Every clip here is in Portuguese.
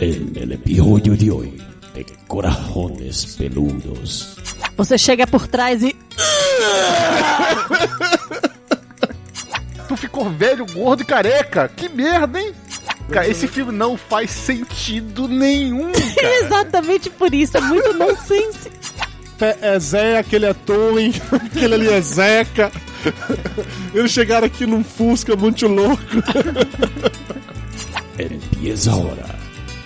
En el episodio de hoy de Corajones Peludos. Você chega por trás e. Tu ficou velho, gordo e careca. Que merda, hein? Cara, esse filme não faz sentido nenhum, cara. Exatamente por isso, é muito nonsense. É Zé, aquele é Tony, aquele ali é Zeca. Eles chegaram aqui num Fusca muito louco. Empieza ahora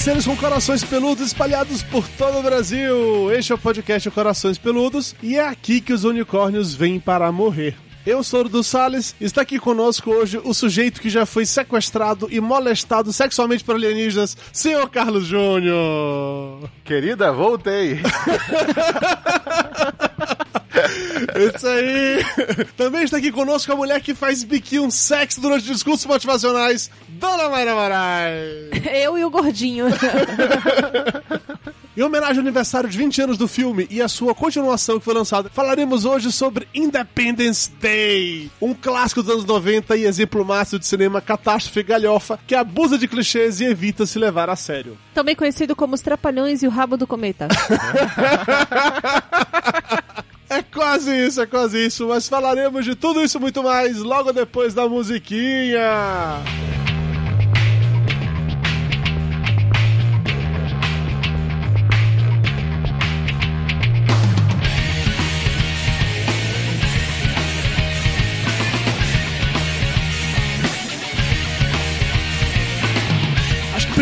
Seres com corações peludos espalhados por todo o Brasil. Este é o podcast Corações Peludos e é aqui que os unicórnios vêm para morrer. Eu sou o do Salles, está aqui conosco hoje o sujeito que já foi sequestrado e molestado sexualmente por alienígenas, senhor Carlos Júnior. Querida, voltei. Isso aí! Também está aqui conosco a mulher que faz biquinho sexy durante discursos motivacionais, Dona Mayra Moraes. Eu e o gordinho. Em homenagem ao aniversário de 20 anos do filme e a sua continuação que foi lançada, falaremos hoje sobre Independence Day, um clássico dos anos 90 e exemplo máximo de cinema catástrofe galhofa que abusa de clichês e evita se levar a sério. Também conhecido como Os Trapalhões e o Rabo do Cometa. É quase isso, é quase isso, mas falaremos de tudo isso muito mais logo depois da musiquinha.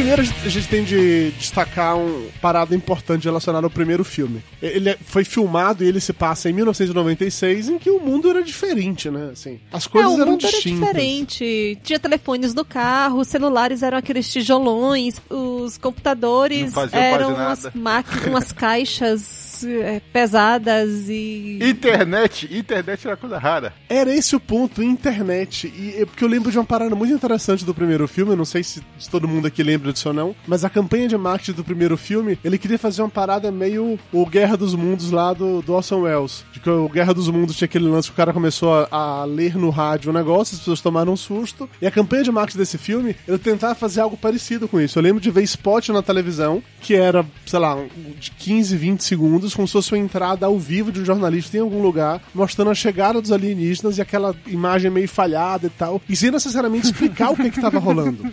Primeiro a gente tem de destacar um parada importante relacionada ao primeiro filme. Ele é- foi filmado e ele se passa em 1996, em que o mundo era diferente, né? Assim, as É, coisas o eram mundo era distintas. diferente. Tinha telefones no carro, os celulares eram aqueles tijolões, os computadores eram umas, máquinas, umas caixas é, pesadas e. Internet, internet era coisa rara. Era esse o ponto, internet. E é porque eu lembro de uma parada muito interessante do primeiro filme, eu não sei se, se todo mundo aqui lembra disso ou não, mas a campanha de marketing do primeiro filme, ele queria fazer uma parada meio o Guerra dos Mundos lá do, do Orson Welles. De que o Guerra dos Mundos tinha aquele lance que o cara começou a, a ler no rádio o negócio, as pessoas tomaram um susto. E a campanha de marketing desse filme, ele tentava fazer algo parecido com isso. Eu lembro de ver spot na televisão, que era, sei lá, um- de 15, 20 segundos, como se fosse uma entrada ao vivo de um jornalista em algum lugar, mostrando a chegada dos alienígenas e aquela imagem meio falhada e tal, e sem necessariamente explicar o que que tava rolando.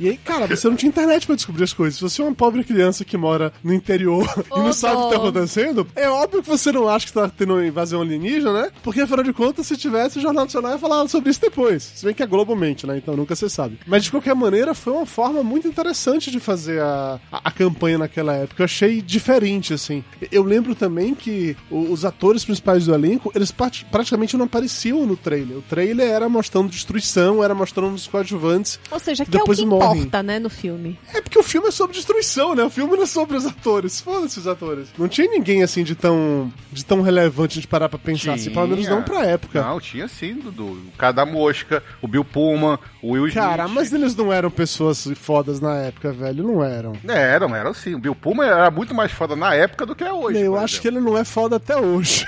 E aí, cara, você não tinha internet pra descobrir as coisas. Se você é uma pobre criança que mora no interior e não sabe o que tá acontecendo, é óbvio que você não acha que tá tendo uma invasão alienígena, né? Porque afinal de contas, se tivesse, o Jornal Nacional ia falar sobre isso depois. Se bem que é globalmente, né? Então nunca se sabe. Mas de qualquer maneira, foi uma forma muito interessante de fazer a, a, a campanha naquela época. Eu achei diferente, assim. Eu lembro também que os atores principais do elenco, eles prati- praticamente não apareciam no trailer. O trailer era mostrando destruição, era mostrando os coadjuvantes. Ou seja, que Depois é o que morrem. importa, né, no filme. É porque o filme é sobre destruição, né? O filme não é sobre os atores. Foda-se os atores. Não tinha ninguém assim de tão, de tão relevante de parar pra pensar, assim, pelo menos Tinha. não pra época. Não, tinha sim, Dudu. O cara da mosca, o Bill Pullman, o Will Smith. Cara, mas eles não eram pessoas fodas na época, velho. Não eram. Eram, eram sim. O Bill Pullman era muito mais foda na época do que é hoje. Eu acho que exemplo. ele não é foda até hoje.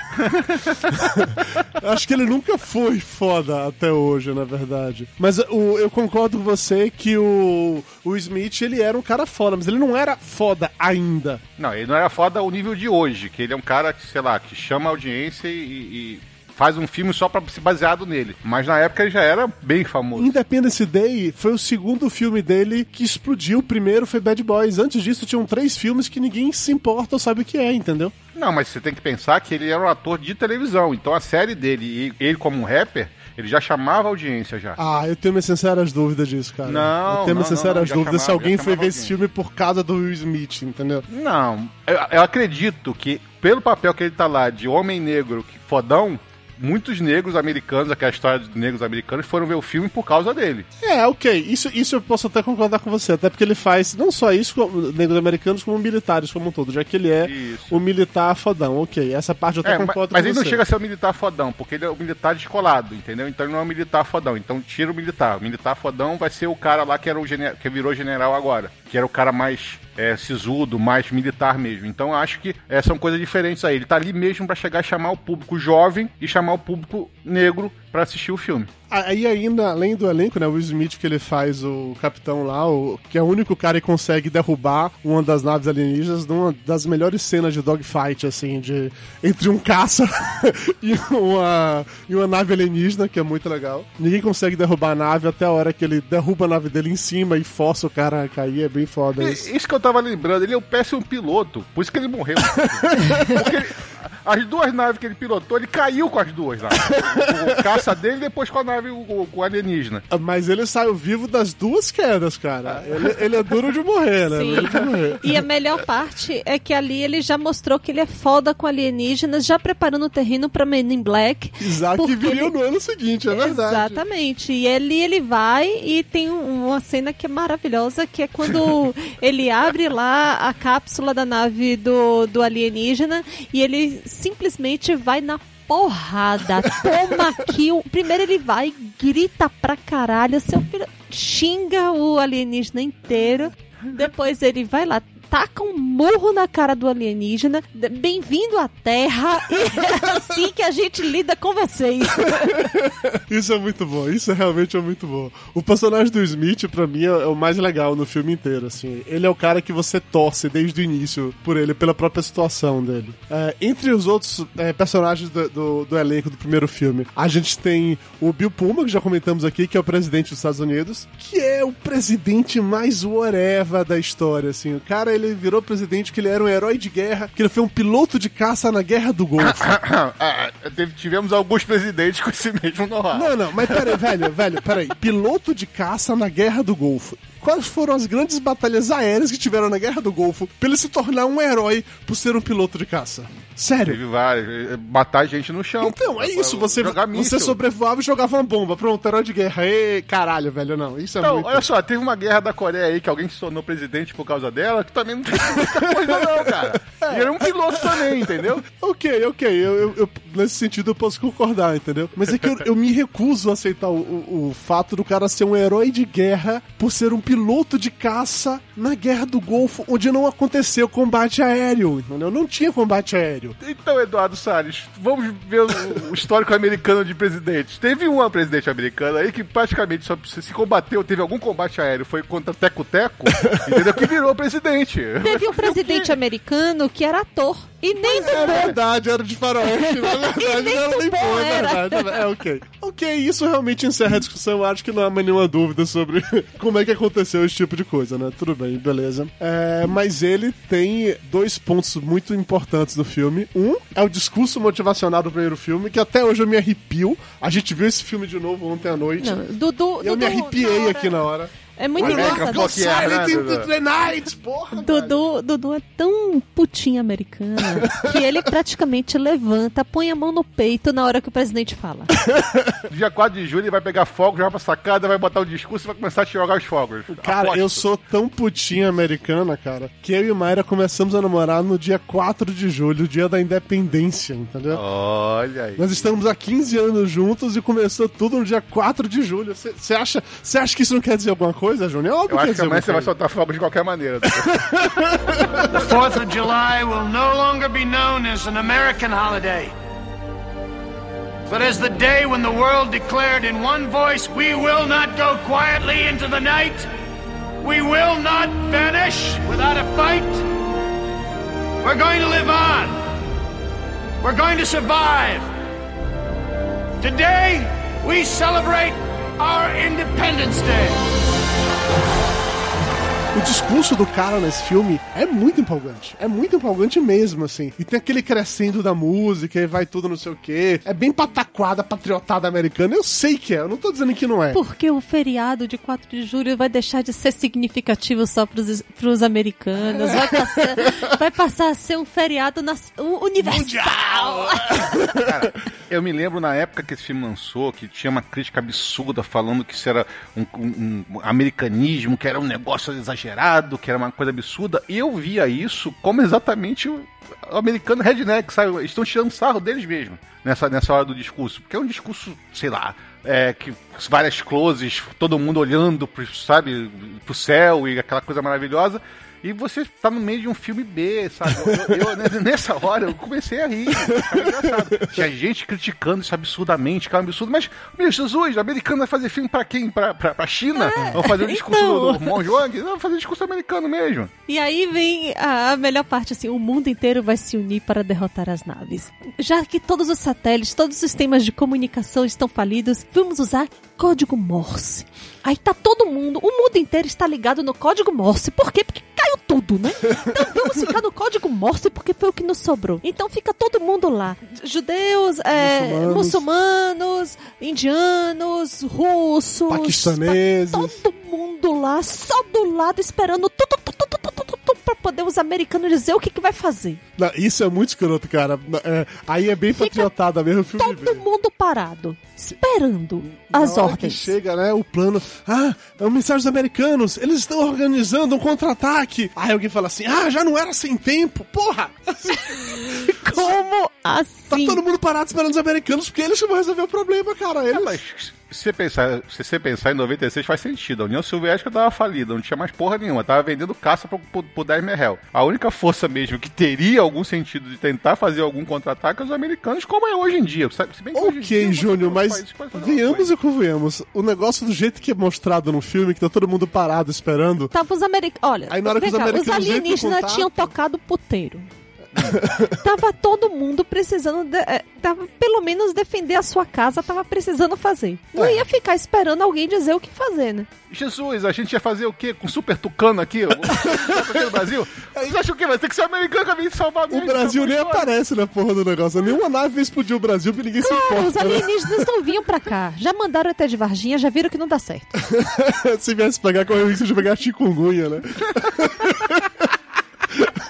Eu acho que ele nunca foi foda até hoje, na verdade. Mas o, eu concordo com você que o, o Smith, ele era um cara foda, mas ele não era foda ainda. Não, ele não era foda ao nível de hoje, que ele é um cara que, sei lá, que chama a audiência e, e faz um filme só pra se baseado nele. Mas na época ele já era bem famoso. Independence Day foi o segundo filme dele que explodiu. O primeiro foi Bad Boys. Antes disso, tinham três filmes que ninguém se importa ou sabe o que é, entendeu? Não, mas você tem que pensar que ele era um ator de televisão. Então a série dele e ele como um rapper, ele já chamava a audiência já. Ah, eu tenho minhas sinceras dúvidas disso, cara. Não, eu tenho minhas sinceras não, dúvidas se chamava- alguém já foi ver esse alguém. filme por causa do Will Smith, entendeu? Não, eu, eu acredito que pelo papel que ele tá lá de homem negro, que fodão, muitos negros americanos, aquela história de negros americanos, foram ver o filme por causa dele. É, ok. Isso, isso eu posso até concordar com você. Até porque ele faz não só isso negros americanos, como militares como um todo. Já que ele é o militar fodão. Ok, essa parte eu até É, concordo mas com ele não chega a ser o militar fodão, porque ele é o militar descolado, entendeu? Então ele não é o militar fodão. Então tira o militar. O militar fodão vai ser o cara lá que, era o que virou general agora. Que era o cara mais é, sisudo, mais militar mesmo. Então acho que é, são coisas diferentes aí. Ele tá ali mesmo pra chegar e chamar o público jovem e chamar o público negro pra assistir o filme. Aí ainda, além do elenco, né, o Will Smith que ele faz o capitão lá, o, que é o único cara que consegue derrubar uma das naves alienígenas numa das melhores cenas de dogfight, assim, de entre um caça e, uma, e uma nave alienígena, que é muito legal. Ninguém consegue derrubar a nave até a hora que ele derruba a nave dele em cima e força o cara a cair, é bem foda isso. E- Isso que eu tava lembrando, ele é um péssimo piloto, por isso que ele morreu. Porque ele- as duas naves que ele pilotou, ele caiu com as duas lá. O, o caça dele e depois com a nave, o, o- com o alienígena. Mas ele saiu vivo das duas quedas, cara. Ele, ele é duro de morrer, né? Sim. De morrer. E a melhor parte é que ali ele já mostrou que ele é foda com alienígenas, já preparando o terreno pra Men in Black. Isaac Porque viria ele- no ano seguinte, é verdade. Exatamente. E ali ele vai e tem um- uma cena que é maravilhosa, que é quando ele abre lá a cápsula da nave do, do alienígena e ele simplesmente vai na porrada. Toma kill. Primeiro ele vai, grita pra caralho, seu filho xinga o alienígena inteiro. Depois ele vai lá, taca um murro na cara do alienígena. Bem-vindo à Terra. É assim que a gente lida com vocês. Isso é muito bom, isso realmente é muito bom. O personagem do Smith, pra mim, é é o mais legal no filme inteiro, assim. Ele é o cara que você torce desde o início por ele, pela própria situação dele. É, entre os outros é, personagens do, do, do elenco do primeiro filme, a gente tem o Bill Pullman, que já comentamos aqui, que é o presidente dos Estados Unidos, que é o presidente mais whatever da história, assim. O cara, ele virou presidente porque ele era um herói de guerra, que ele foi um piloto de caça na Guerra do Golfo. Ah, tivemos alguns presidentes com esse mesmo know-how. Não, não, mas peraí, velho, velho, peraí. Piloto de caça na Guerra do Golfo. Quais foram as grandes batalhas aéreas que tiveram na Guerra do Golfo pra ele se tornar um herói por ser um piloto de caça? Sério? Teve vários. eh, Matar gente no chão. Então, é isso, você, Jogar você sobrevoava e jogava uma bomba. Pronto, herói de guerra. Ê, caralho, velho, não. Isso é Então, muito... olha só, teve uma guerra da Coreia aí que alguém se tornou presidente por causa dela, que também não tem muita coisa não, cara. E era um piloto também, entendeu? Ok, ok, eu, eu- eu- nesse sentido eu posso concordar, entendeu? Mas é que eu, eu me recuso a aceitar o, o- o fato do cara ser um herói de guerra por ser um piloto de caça na Guerra do Golfo, onde não aconteceu combate aéreo, entendeu? Não tinha combate aéreo. Então, Eduardo Salles, vamos ver o, o histórico americano de presidentes. Teve uma presidente americana aí que praticamente só se se combateu, teve algum combate aéreo, foi contra Teco Teco, entendeu? Que virou presidente. Teve um presidente americano que era ator. E nem É verdade, era de faroeste, na verdade não era bom, é verdade. É, ok. Ok, isso realmente encerra a discussão, eu acho que não há mais nenhuma dúvida sobre como é que aconteceu esse tipo de coisa, né? Tudo bem, beleza. É, mas ele tem dois pontos muito importantes do filme. Um é o discurso motivacional do primeiro filme, que até hoje eu me arrepio. A gente viu esse filme de novo ontem à noite. Não, Dudu, eu me Dudu, arrepiei na hora- aqui na hora. É muito engraçado. Go Silent in into the night, porra! Dudu, Dudu é tão putinha americana que ele praticamente levanta, põe a mão no peito na hora que o presidente fala. Dia 4 de julho ele vai pegar fogo, jogar pra sacada, vai botar o discurso e vai começar a jogar os fogos. Cara, Aposto. eu sou tão putinha americana, cara, que eu e Mayra começamos a namorar no dia 4 de julho, dia da independência, entendeu? Olha aí. Nós estamos há 15 anos juntos e começou tudo no dia 4 de julho. Você acha, cê acha que isso não quer dizer alguma coisa, Júnior? É óbvio Eu quer acho que dizer amanhã você vai soltar fogos de qualquer maneira. The 4th of July will no longer be known as an American holiday, but as the day when the world declared in one voice, We will not go quietly into the night, we will not vanish without a fight. We're going to live on, we're going to survive. Today, we celebrate our Independence Day. Thank you. O discurso do cara nesse filme é muito empolgante. É muito empolgante mesmo, assim. E tem aquele crescendo da música e vai tudo não sei o quê. É bem pataquada, patriotada americana. Eu sei que é, eu não tô dizendo que não é. Porque o feriado de 4 de julho vai deixar de ser significativo só pros, pros americanos. Vai passar, vai passar a ser um feriado nas- u- universal. Eu me lembro na época que esse filme lançou, que tinha uma crítica absurda falando que isso era um, um- um americanismo, que era um negócio exagerado, que era uma coisa absurda. E eu via isso como exatamente o o americano redneck, sabe? Eles estão tirando sarro deles mesmo nessa, nessa hora do discurso. Porque é um discurso, sei lá, é, que várias closes, todo mundo olhando pro, sabe, pro céu e aquela coisa maravilhosa. E você tá no meio de um filme B, sabe? Eu, eu- eu- nessa hora eu comecei a rir. Ficava engraçado. Tinha gente criticando isso absurdamente, que é um absurdo. Mas, meu Jesus, o americano vai fazer filme pra quem? Pra, pra, pra China? Vão fazer o discurso então. do, do Mon Juang? Não, vão fazer discurso americano mesmo. E aí vem a, a melhor parte, assim, o mundo inteiro vai se unir para derrotar as naves. Já que todos os satélites, todos os sistemas de comunicação estão falidos, vamos usar código Morse. Aí tá todo mundo, o mundo inteiro está ligado no código Morse. Por quê? Porque caiu tudo, né? Então vamos ficar no código Morse porque foi o que nos sobrou. Então fica todo mundo lá. Judeus, é, Muçulmanos. muçulmanos, indianos, russos, Paquistaneses. todo mundo lá, só do lado, esperando tu, tu, tu, tu, tu, pra poder os americanos dizer o que, que vai fazer. Não, isso é muito escroto, cara. É, aí é bem patriotada mesmo o filme. Todo mundo parado, esperando as Na hora que ordens. chega, né, o plano. Ah, é o mensagem dos americanos. Eles estão organizando um contra-ataque. Aí alguém fala assim: Ah, já não era sem tempo. Porra! Como Tá assim? todo mundo parado esperando os americanos porque eles vão resolver o problema, cara. Eles... Se você pensar, se você pensar em 96 faz sentido. A União Soviética tava falida, não tinha mais porra nenhuma, tava vendendo caça pro, pro, pro Daimler Hell. A única força mesmo que teria algum sentido de tentar fazer algum contra-ataque é os americanos, como é hoje em dia. sabe? Se bem que dia, Ok, você Júnior, mas venhamos e convenhamos. O negócio do jeito que é mostrado no filme, que tá todo mundo parado esperando. Tava os americanos. Olha, Aí na hora que os cá, americanos em alienígenas contato- tinham tocado puteiro. tava todo mundo precisando, de, eh, tava pelo menos defender a sua casa, tava precisando fazer. Não É. ia ficar esperando alguém dizer o que fazer, né? Jesus, a gente ia fazer o quê? Com super tucano aqui? aqui no Brasil? Vocês acham que vai ter que ser americano que vai vir salvar O mesmo? Brasil nem Acabou a história. aparece na porra do negócio. Nenhuma nave vai explodir o Brasil e ninguém se Claro, os importa. né? alienígenas não vinham pra cá. Já mandaram até de Varginha, já viram que não dá certo. Se viesse pegar, correu o risco de pegar chikungunya, né?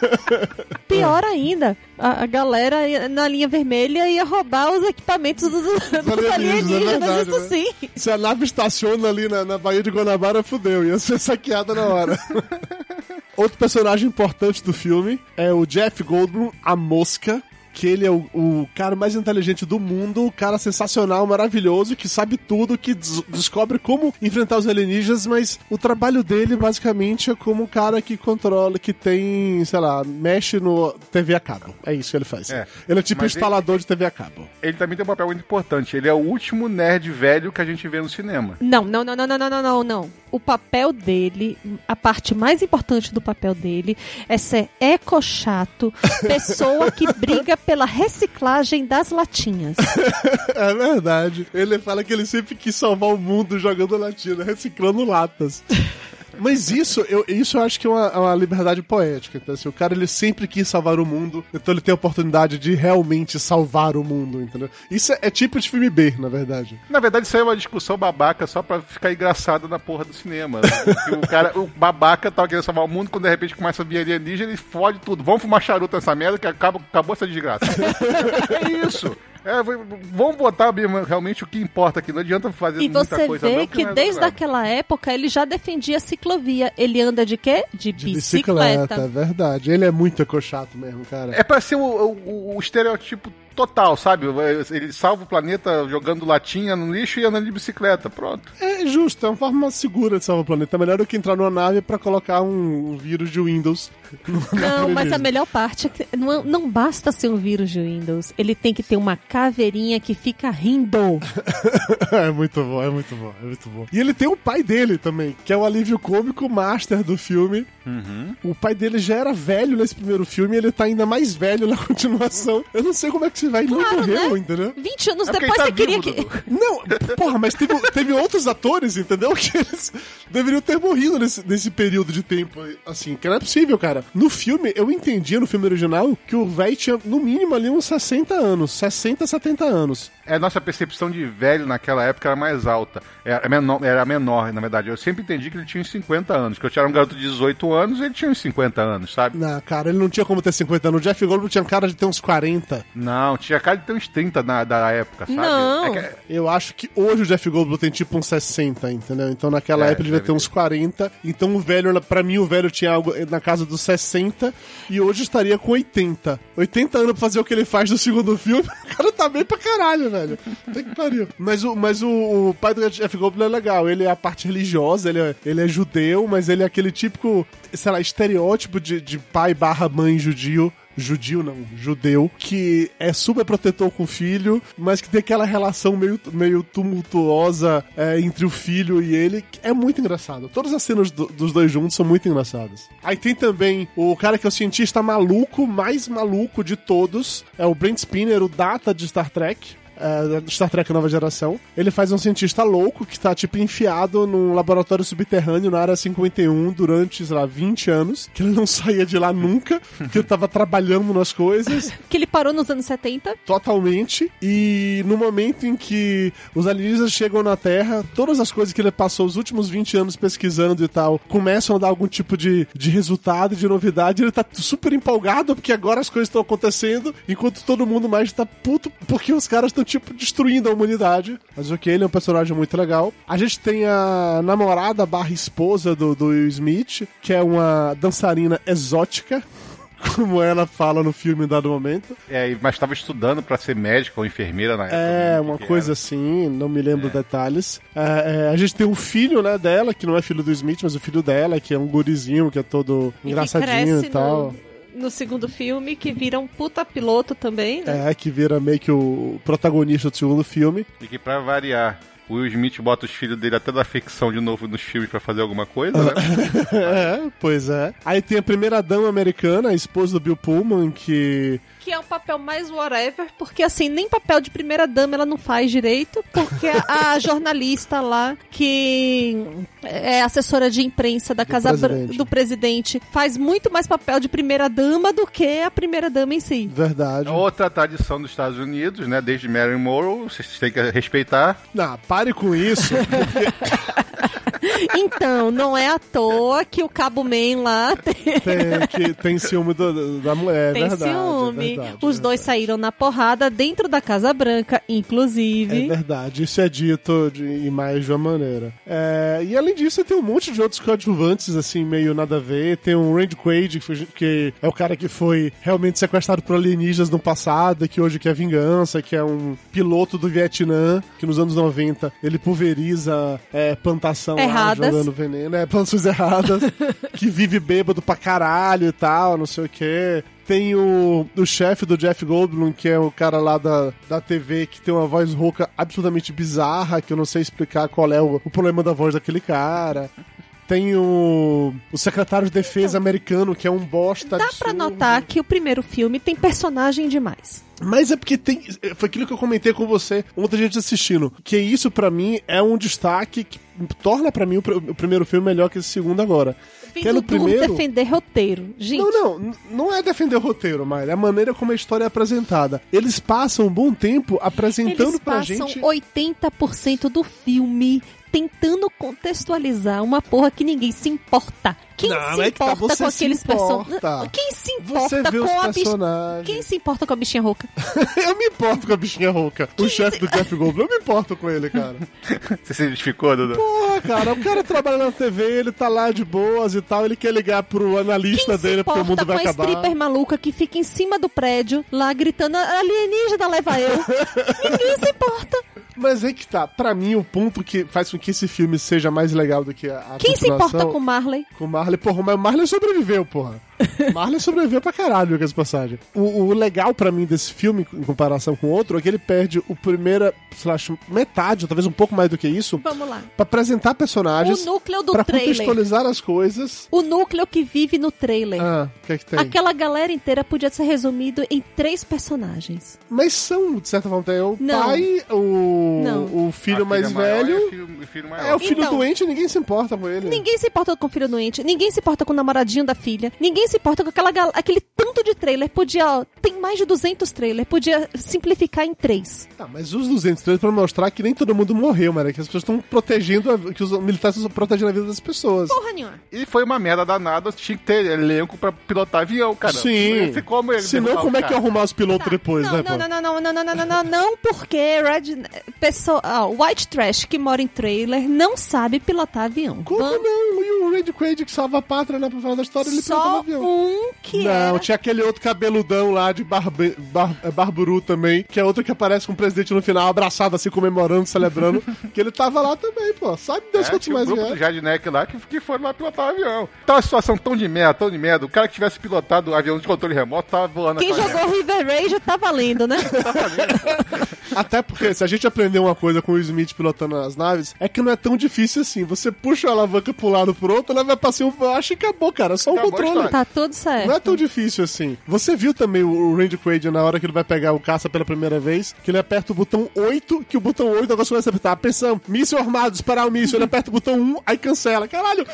Pior ainda, a, a galera ia- na linha vermelha ia roubar os equipamentos dos, dos alienígenas, é verdade, isso né? sim. Se a nave estaciona ali na, na Baía de Guanabara, fudeu. Ia ser saqueada na hora. Outro personagem importante do filme é o Jeff Goldblum, a mosca que ele é o, o, cara mais inteligente do mundo, o cara sensacional, maravilhoso, que sabe tudo, que des descobre como enfrentar os alienígenas, mas o trabalho dele basicamente é como o cara que controla, que tem, sei lá, mexe no TV a cabo. É isso que ele faz. É, ele é tipo um instalador ele, de TV a cabo. Ele também tem um papel muito importante. Ele é o último nerd velho que a gente vê no cinema. Não, não, não, não, não, não, não, não. O papel dele, a parte mais importante do papel dele é ser eco-chato, pessoa que briga pela reciclagem das latinhas. É verdade. Ele fala que ele sempre quis salvar o mundo jogando latina, reciclando latas. Mas isso, eu, isso eu acho que é uma, é uma liberdade poética. Então, assim, o cara ele sempre quis salvar o mundo, então ele tem a oportunidade de realmente salvar o mundo, entendeu? Isso é, é tipo de filme B, na verdade. Na verdade, isso aí é uma discussão babaca só pra ficar engraçado na porra do cinema. Porque o cara, o babaca tava querendo salvar o mundo, quando de repente começa a vir alienígena, ele fode tudo. Vamos fumar charuto nessa merda que acaba, acabou essa desgraça. é isso. É, vamos botar realmente o que importa aqui. Não adianta fazer E muita você coisa vê não, que não é desde aquela época ele já defendia a ciclovia. Ele anda de quê? De, De bicicleta. é verdade. Ele é muito ecochato mesmo, cara. É pra ser o, o- o estereotipo total, sabe? Ele salva o planeta jogando latinha no lixo e andando de bicicleta. Pronto. É justo, é uma forma segura de salvar o planeta. É melhor do que entrar numa nave pra colocar um, vírus de Windows. Não, mas a melhor parte é que não, não basta ser um vírus de Windows. Ele tem que ter uma caveirinha que fica rindo. é muito bom, é muito bom, é muito bom. E ele tem o pai dele também, que é o alívio cômico master do filme. O pai dele já era velho nesse primeiro filme e ele tá ainda mais velho na continuação. Eu não sei como é que você vai, não Claro, morreu, né? entendeu? 20 anos É depois ele você tá queria vivo, que. Não, porra, mas teve, teve outros atores, entendeu? Que eles deveriam ter morrido nesse, nesse período de tempo, assim, que não é possível, cara. No filme, eu entendia no filme original que o velho tinha no mínimo ali uns 60 anos, 60, 70 anos. É, a nossa percepção de velho naquela época era mais alta. Era menor, era menor, na verdade. Eu sempre entendi que ele tinha uns 50 anos. Que eu tinha um garoto de 18 anos e ele tinha uns 50 anos, sabe? Não, cara, ele não tinha como ter 50 anos. O Jeff Goldblum tinha cara de ter uns 40. Não, tinha cara de ter uns 30 na, da época, sabe? Não. É que- Eu acho que hoje o Jeff Goldblum tem tipo uns 60, entendeu? Então naquela É, época ele devia ter uns 40. Então o velho, pra mim, o velho tinha algo na casa dos 60 e hoje estaria com 80. 80 anos pra fazer o que ele faz no segundo filme. O cara tá bem pra caralho, velho. Tem que pariu. Mas, o, mas o, o pai do Jeff Goldblum é legal. Ele é a parte religiosa, ele é, ele é judeu, mas ele é aquele típico, sei lá, estereótipo de, de pai barra mãe judio judio não, judeu, que é super protetor com o filho, mas que tem aquela relação meio, meio tumultuosa é, entre o filho e ele, que é muito engraçado. Todas as cenas do- dos dois juntos são muito engraçadas. Aí tem também o cara que é o cientista maluco, mais maluco de todos, é o Brent Spinner, o Data de Star Trek é, Star Trek Nova Geração. Ele faz um cientista louco que tá, tipo, enfiado num laboratório subterrâneo na área 51 durante, sei lá, 20 anos. Que ele não saía de lá nunca, que ele tava trabalhando nas coisas Que ele parou nos anos 70. totalmente. E no momento em que os alienígenas chegam na Terra, todas as coisas que ele passou os últimos 20 anos pesquisando e tal começam a dar algum tipo de, de resultado, de novidade. Ele tá super empolgado porque agora as coisas estão acontecendo, enquanto todo mundo mais tá puto porque os caras estão, tipo, destruindo a humanidade. Mas ok, ele é um personagem muito legal. A gente tem a namorada barra esposa do, do Will Smith, que é uma dançarina exótica. Como ela fala no filme em dado momento. É, mas tava estudando pra ser médica ou enfermeira na época. É, não uma coisa era. assim, não me lembro detalhes. É, é, a gente tem um filho, né, dela, que não é filho do Smith, mas o filho dela, que é um gurizinho, que é todo E engraçadinho e tal. No, no segundo filme, que vira um puta piloto também, né? É, que vira meio que o protagonista do segundo filme. E que pra variar, o Will Smith bota os filhos dele até da ficção de novo nos filmes pra fazer alguma coisa, né? é, pois é. Aí tem a primeira dama americana, a esposa do Bill Pullman, que Que é um papel mais whatever, porque assim, nem papel de primeira dama ela não faz direito, porque a, jornalista lá, que é assessora de imprensa da Casa Bran- presidente. do presidente, faz muito mais papel de primeira dama do que a primeira dama em si. verdade. Outra tradição dos Estados Unidos, né? Desde Marilyn Monroe, vocês têm que respeitar. Não, pare com isso. Então, não é à toa que o Cabo Man lá tem, tem, tem ciúme do- da mulher, é tem verdade. é ciúme. verdade, Os é dois saíram na porrada dentro da Casa Branca, inclusive. É verdade, isso é dito de, em mais de uma maneira. É, e além disso, tem um monte de outros coadjuvantes, assim, meio nada a ver. Tem um Randy Quaid, que, foi- que é o cara que foi realmente sequestrado por alienígenas no passado, e que hoje quer vingança, que é um piloto do Vietnã, que nos anos 90 ele pulveriza é, plantação lá, Erradas. jogando veneno, é, plantações erradas, que vive bêbado pra caralho e tal, não sei o quê. Tem o, o chefe do Jeff Goldblum, que é o cara lá da, da TV, que tem uma voz rouca absolutamente bizarra, que eu não sei explicar qual é o, o problema da voz daquele cara. Tem o, o secretário de defesa americano, que é um bosta Dá pra notar que o primeiro filme tem personagem demais. Mas é porque tem. Foi aquilo que eu comentei com você ontem a gente assistindo. Que isso, pra mim, é um destaque que torna pra mim o, pr- o primeiro filme melhor que esse segundo agora. Que é no primeiro. defender roteiro. Gente, Não, não, não é defender o roteiro, mas é a maneira como a história é apresentada. Eles passam um bom tempo apresentando eles pra passam gente. 80% do filme tentando contextualizar uma porra que ninguém se importa. Quem Não, se é que tá, importa você com se aqueles importa. personagens? Quem se Você importa com a bichinha? Quem se importa com a bichinha rouca? eu me importo com a bichinha rouca. O chefe do Jeff Goldblum, eu me importo com ele, cara. Você se identificou, Dudu? Porra, cara, o cara trabalha na TV, ele tá lá de boas e tal, ele quer ligar pro analista Quem se dele porque o importa mundo com vai a acabar. stripper maluca que fica em cima do prédio, lá gritando, alienígena leva eu. Ninguém se importa. Mas é que tá, pra mim, o ponto que faz com que esse filme seja mais legal do que a, a Quem se importa com Marley? Com o Marley, porra, mas o Marley sobreviveu, porra. Marley sobreviveu pra caralho com essa passagem. O, o legal pra mim desse filme, em comparação com o outro, é que ele perde o primeira, sei lá, metade, ou talvez um pouco mais do que isso, Vamos lá. pra apresentar personagens, O núcleo do pra trailer. contextualizar as coisas. O núcleo que vive no trailer. Ah, o que é que tem? Aquela galera inteira podia ser resumido em três personagens. Mas são, de certa forma, tem o Não. pai, o, Não. o filho mais velho. e o filho, o filho maior. É, o filho Então. doente, ninguém se importa com ele. Ninguém se importa com o filho doente, ninguém se importa com o namoradinho da filha, ninguém se importa com aquela aquele tanto de trailer, podia, tem mais de 200 trailers, podia simplificar em três. Tá, mas os 203 pra mostrar que nem todo mundo morreu, mano. Que as pessoas estão protegendo, a- que os militares estão protegendo a vida das pessoas. Porra nenhuma. E foi uma merda danada, tinha que ter elenco pra pilotar avião, cara. Sim. Não ia ter como Senão, é que arrumar os pilotos depois, não, né, não, pô? não, não, não, não, não, não, não, não, não, porque Red, pessoa, ah, White Trash que mora em trailer não sabe pilotar avião. Como Vamos- não? E o Red Quaid que salva a pátria lá pro final da história, ele pilotava avião. Um que Não, era... tinha aquele outro cabeludão lá de barbe... bar... é, Barburu também, que é outro que aparece com o presidente no final, abraçado assim, comemorando, celebrando, que ele tava lá também, pô. Sabe Deus É, quantos um mais grupo do lá que, que foram lá pilotar o avião. Tá uma situação tão de merda, tão de merda. O cara que tivesse pilotado o avião de controle remoto tava voando Quem jogou River Rage tá valendo, né? Até porque, se a gente aprender uma coisa com o Smith pilotando as naves, é que não é tão difícil assim. Você puxa a alavanca um lado pro outro, ela vai pra cima, acho que acabou, cara. É só um Acabou a controle. história. Tá tudo certo. Não é tão difícil assim. Você viu também o, Randy Quaid na hora que ele vai pegar o caça pela primeira vez, que ele aperta o botão 8, que o botão 8 o negócio começa a apertar. Atenção, míssil armado, disparar o míssil. Ele aperta o botão 1, aí cancela. Caralho,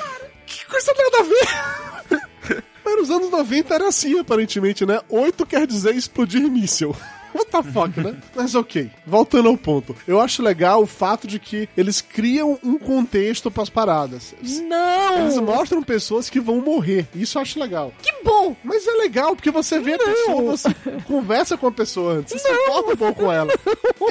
que coisa nada a ver. Mas nos anos 90 era assim, aparentemente, né? 8 quer dizer explodir míssil. What the fuck, né? Mas ok, voltando ao ponto. Eu acho legal o fato de que eles criam um contexto pras paradas. Não! Eles mostram pessoas que vão morrer. Isso eu acho legal. Que bom! Mas é legal, porque você vê a pessoa, você conversa com a pessoa antes, você se importa um pouco com ela.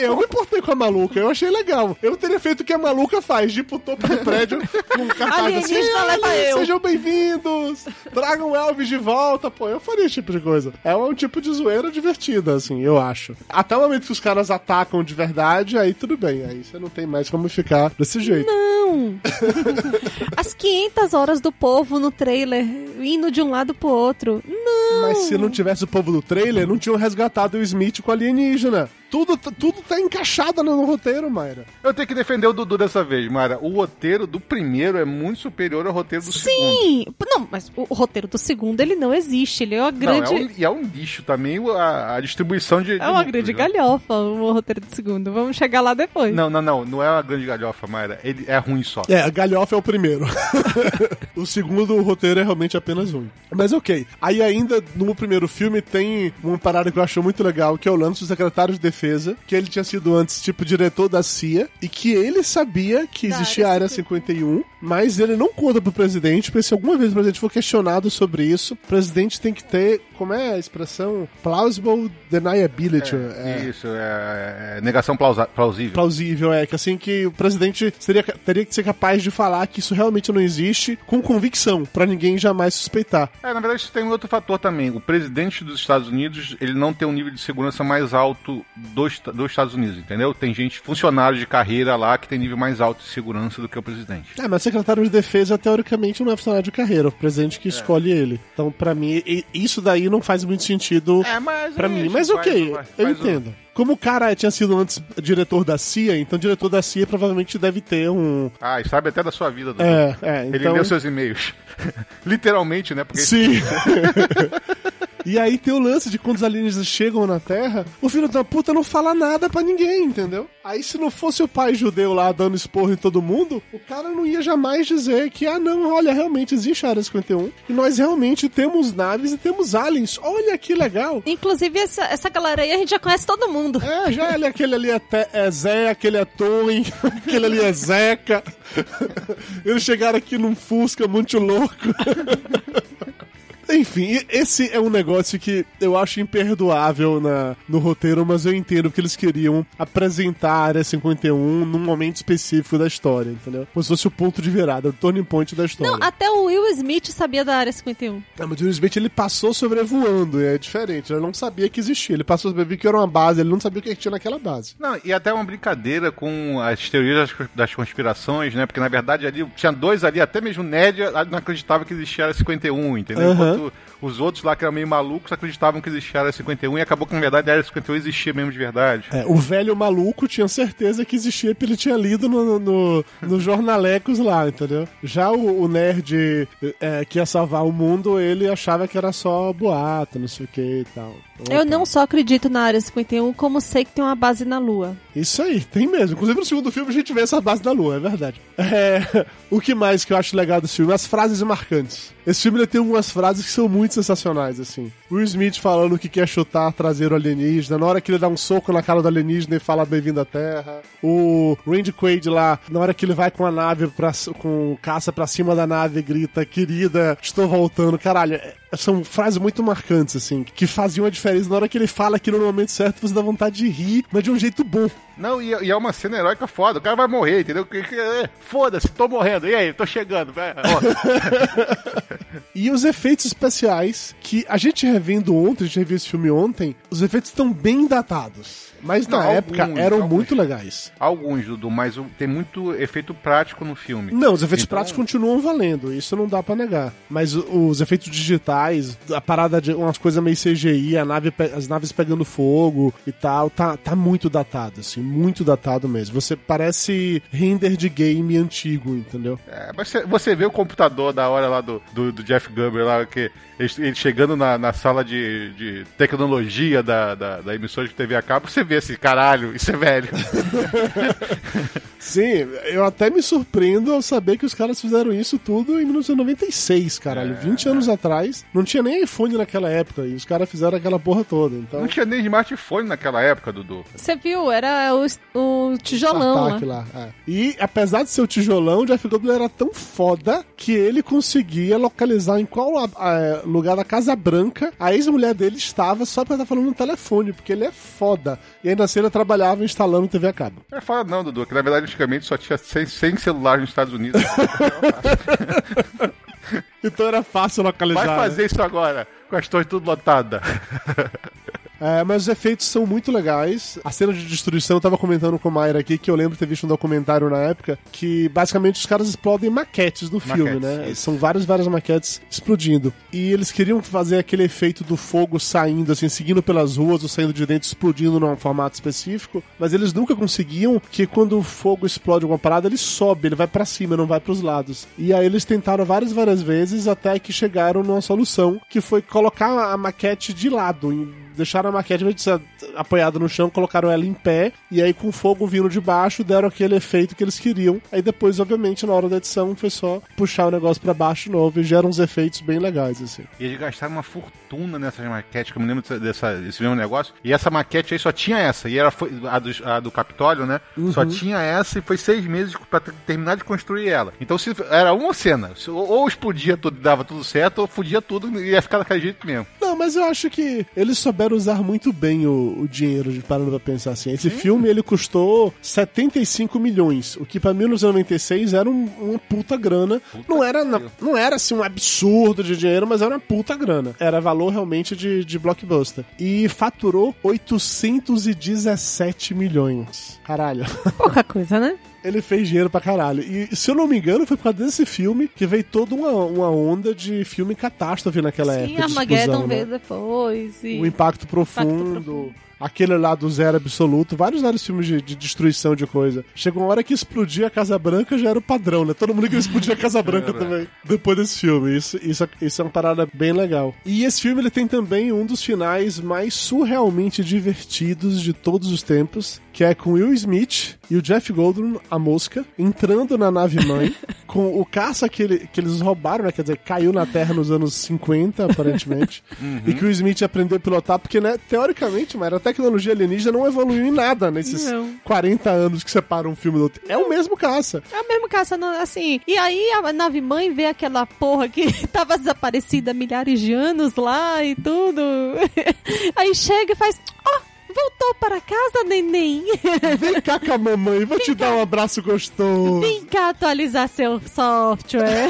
Eu me importei com a maluca, eu achei legal. Eu teria feito o que a maluca faz, de ir pro topo do prédio com um cartaz assim, Alienígena leva "Olha, eu." sejam bem-vindos, tragam Elvis de volta, pô, eu faria esse tipo de coisa. É um tipo de zoeira divertida, assim, eu acho. Até o momento que os caras atacam de verdade, aí tudo bem, aí você não tem mais como ficar desse jeito. Não! As 500 horas do povo no trailer, indo de um lado pro outro. Não! Mas se não tivesse o povo do trailer, não tinham resgatado o Smith com o alienígena. Tudo, tudo tá encaixado no roteiro, Mayra. Eu tenho que defender o Dudu dessa vez, Mara. O roteiro do primeiro é muito superior ao roteiro do segundo. Sim! Não, mas o, o roteiro do segundo, ele não existe. Ele é uma Não, grande... é um, e é um lixo também a, a distribuição de. É de uma núcleos, grande né? galhofa o roteiro do segundo. Vamos chegar lá depois. Não, não, não. Não é uma grande galhofa, Mayra. Ele é ruim só. É, a galhofa é o primeiro. o segundo, o roteiro é realmente apenas um. Mas ok. Aí ainda, no primeiro filme, tem uma parada que eu acho muito legal, que é o lance do secretário de defesa, que ele tinha sido antes, tipo, diretor da CIA, e que ele sabia que Da existia a área Área 51, mas ele não conta pro presidente, porque se alguma vez o presidente for questionado sobre isso, o presidente tem que ter, como é a expressão? Plausible deniability. É. Isso, é, é negação plausa- plausível. plausível, é que assim que o presidente seria, teria que ser capaz de falar que isso realmente não existe com convicção, pra ninguém jamais suspeitar. É, na verdade, isso tem um outro fator também. O presidente dos Estados Unidos, ele não tem um nível de segurança mais alto dos, dos Estados Unidos, entendeu? Tem gente, funcionário de carreira lá, que tem nível mais alto de segurança do que o presidente. É, mas secretário de defesa, teoricamente, não é funcionário de carreira, é o presidente que escolhe ele. Então, pra mim, isso daí não faz muito sentido É, mas... pra é, mim. Mas ok, faz- eu faz o- entendo. Como o cara tinha sido antes diretor da CIA, então diretor da CIA provavelmente deve ter um. Ah, e sabe até da sua vida. É, é, Ele então. leu seus e-mails. Literalmente, né? Porque Sim. E aí tem o lance de quando os alienígenas chegam na Terra, o filho da puta não fala nada pra ninguém, entendeu? Aí se não fosse o pai judeu lá dando esporro em todo mundo, o cara não ia jamais dizer que, ah não, olha, realmente existe a Área 51 e nós realmente temos naves e temos aliens. Olha que legal. Inclusive, essa, essa galera aí a gente já conhece todo mundo. É, já ele, aquele ali é, Te- é Zé, aquele é Tony, aquele ali é Zeca. Eles chegaram aqui num Fusca muito louco. Enfim, esse é um negócio que eu acho imperdoável na, no roteiro, mas eu entendo que eles queriam apresentar a Área 51 num momento específico da história, entendeu? Como se fosse o ponto de virada, o turning point da história. Não, até o Will Smith sabia da Área 51. Ah, mas o Will Smith ele passou sobrevoando, e é diferente. Ele não sabia que existia. Ele passou sobrevoando que era uma base, ele não sabia o que tinha naquela base. Não, e até uma brincadeira com as teorias das, das conspirações, né? Porque na verdade ali tinha dois ali, até mesmo Ned não acreditava que existia a Área 51, entendeu? Aham. Os outros lá que eram meio malucos acreditavam que existia a Área 51 e acabou que na verdade a Área 51 existia mesmo de verdade. É, o velho maluco tinha certeza que existia porque ele tinha lido no, no, no Jornalecos lá, entendeu? Já o, o nerd é, que ia salvar o mundo, ele achava que era só boato, não sei o que e tal. Então, Eu não só acredito na Área 51, como sei que tem uma base na Lua. Isso aí, tem mesmo. Inclusive no segundo filme a gente vê essa base da lua, é verdade. É, o que mais que eu acho legal desse filme? As frases marcantes. Esse filme ele tem algumas frases que são muito sensacionais, assim. Will Smith falando que quer chutar traseiro alienígena, na hora que ele dá um soco na cara do alienígena e fala bem-vindo à Terra. O Randy Quaid lá, na hora que ele vai com a nave, pra, com caça pra cima da nave, grita, querida, estou voltando. Caralho, é- são frases muito marcantes, assim, que faziam a diferença. Na hora que ele fala aquilo no momento certo, você dá vontade de rir, mas de um jeito bom. Não, e, e é uma cena heróica foda. O cara vai morrer, entendeu? É, Foda-se, tô morrendo. E aí, tô chegando. E os efeitos especiais, que a gente revendo ontem, a gente reviu esse filme ontem, os efeitos estão bem datados. Mas na Não, época alguns, eram alguns. muito legais. Alguns, Dudu, mas tem muito efeito prático no filme. Não, os efeitos Então- práticos continuam valendo, isso não dá pra negar. Mas os efeitos digitais, a parada de umas coisas meio CGI, a nave, as naves pegando fogo e tal, tá, tá muito datado, assim, muito datado mesmo. Você parece render de game antigo, entendeu? É, mas você, vê o computador da hora lá do, do, do Jeff Gubber lá, que ele, chegando na, na sala de, de tecnologia da, da, da emissora de TV a cabo, você vê assim, caralho, isso é velho. Sim, eu até me surpreendo ao saber que os caras fizeram isso tudo em 1996, caralho. É. 20 anos atrás, não tinha nem iPhone naquela época, e os caras fizeram aquela porra toda, então... Não tinha nem smartphone naquela época, Dudu. Você viu? Era o, o tijolão lá. lá. é. E apesar de ser o tijolão, o Jeff Goldblum era tão foda que ele conseguia localizar em qual a- a- lugar da Casa Branca a ex-mulher dele estava só pra estar falando no telefone, porque ele é foda. E ainda assim ele trabalhava instalando TV a cabo. Não é foda não, Dudu, que na verdade antigamente só tinha 100, 100 celulares nos Estados Unidos. Então era fácil localizar. Vai né? fazer isso agora, com as torres tudo lotadas. É, mas os efeitos são muito legais. A cena de destruição, eu tava comentando com o Mayra aqui, que eu lembro de ter visto um documentário na época, que basicamente os caras explodem maquetes do filme, Maquetes, né? isso. São várias, várias maquetes explodindo. E eles queriam fazer aquele efeito do fogo saindo, assim, seguindo pelas ruas ou saindo de dentro, explodindo num formato específico, mas eles nunca conseguiam que quando o fogo explode alguma parada, ele sobe, ele vai pra cima, não vai pros lados. E aí eles tentaram várias, várias vezes até que chegaram numa solução, que foi colocar a maquete de lado, em deixaram a maquete apoiada no chão, colocaram ela em pé, e aí com fogo vindo de baixo, deram aquele efeito que eles queriam. Aí depois, obviamente, na hora da edição, foi só puxar o negócio pra baixo de novo e geram uns efeitos bem legais, assim. E eles gastaram uma fortuna nessas maquetes, que eu me lembro dessa, dessa- desse mesmo negócio. E essa maquete aí só tinha essa. E era a, do, a do Capitólio, né? Só tinha essa e foi seis meses pra ter- terminar de construir ela. Então se era uma cena. Ou, ou explodia tudo e dava tudo certo, ou fudia tudo e ia ficar daquele jeito mesmo. Não, mas eu acho que eles souberam usar muito bem o, o dinheiro, de parando pra pensar assim. Esse filme, ele custou 75 milhões, o que pra 1996 era um- uma puta grana. não, era, na- não era assim um absurdo de dinheiro, mas era uma puta grana. Era valor realmente de, de blockbuster. E faturou 817 milhões. Caralho. Pouca coisa, né? Ele fez dinheiro pra caralho. E se eu não me engano, foi por causa desse filme que veio toda uma, uma onda de filme catástrofe naquela Sim, época. de Armageddon explosão, né? veio depois. E... o impacto profundo, profundo. Aquele lá do zero absoluto, vários vários filmes de, de destruição de coisa. Chegou uma hora que explodir a Casa Branca já era o padrão, né? Todo mundo queria explodir a Casa Branca também. Depois desse filme. Isso, isso, isso é uma parada bem legal. E esse filme ele tem também um dos finais mais surrealmente divertidos de todos os tempos, que é com Will Smith e o Jeff Goldblum, a mosca, entrando na nave mãe, com o caça que, ele- que eles roubaram, né? Quer dizer, caiu na Terra nos anos 50, aparentemente. E que o Smith aprendeu a pilotar, porque, né, teoricamente, mas a tecnologia alienígena não evoluiu em nada nesses Não. 40 anos que separam um filme do outro. É o mesmo caça. É o mesmo caça, assim. E aí a nave mãe vê aquela porra que tava desaparecida há milhares de anos lá e tudo. Aí chega e faz. Ó, voltou para casa, neném. Vem cá com a mamãe, vou te dar um abraço gostoso. Vem cá atualizar seu software.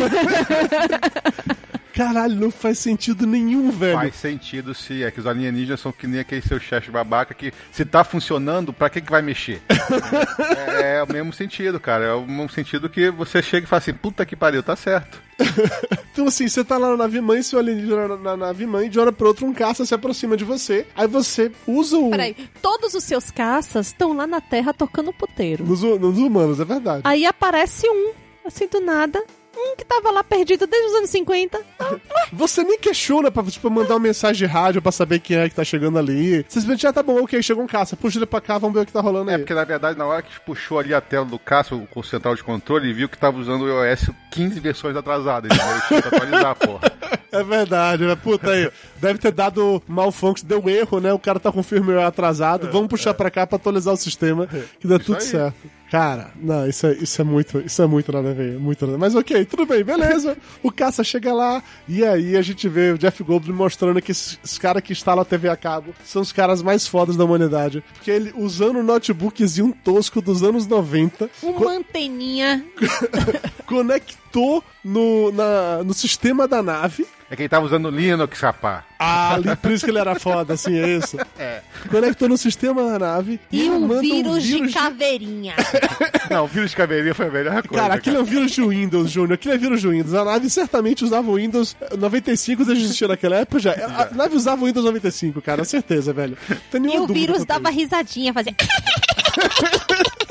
Caralho, não faz sentido nenhum, velho. Faz sentido se é que os alienígenas são que nem aquele seu chefe babaca que se tá funcionando, pra que que vai mexer? é, é o mesmo sentido, cara. É o mesmo sentido que você chega e fala assim, puta que pariu, tá certo. Então, assim, você tá lá na nave mãe, seu alienígena na, na nave mãe, de hora pra outra um caça se aproxima de você. Aí você usa o. Peraí, todos os seus caças estão lá na Terra tocando puteiro. Nos, nos humanos, é verdade. Aí aparece um, assim do nada. Um que tava lá perdido desde os anos 50. Você nem questiona pra tipo, mandar uma mensagem de rádio pra saber quem é que tá chegando ali. Você simplesmente, ah, tá bom, ok, chegou um caça. Puxa ele pra cá, vamos ver o que tá rolando É, aí. porque na verdade, na hora que puxou ali a tela do caça, o com o central de controle, e viu que tava usando o iOS 15 versões atrasadas. Então ele tinha que atualizar, porra. É verdade, né? Puta aí. Deve ter dado malfunction, deu erro, né? O cara tá com o firmware atrasado. Vamos puxar pra cá pra atualizar o sistema, que dá tudo aí. certo. Cara, não, isso é, isso é muito, isso é muito nada a ver, muito nada. Mas ok, tudo bem, beleza. o caça chega lá e aí a gente vê o Jeff Goldblum mostrando que esses, esses caras que instalam a TV a cabo são os caras mais fodas da humanidade. Que ele, usando um notebookzinho tosco dos anos 90, Uma anteninha. conectou no, na, no sistema da nave. É que ele tava usando Linux, rapaz. Ah, ali, por isso que ele era foda, assim, é isso. Conectou no sistema da nave E ele um manda vírus, de vírus caveirinha. Não, o vírus de caveirinha foi a melhor coisa. Cara, aquilo é um vírus de Windows, Júnior. Aquilo é vírus de Windows. A nave certamente usava o Windows 95, já existia naquela época já. A nave usava o Windows 95, cara, certeza, velho. Tem E o vírus dava risadinha, fazia.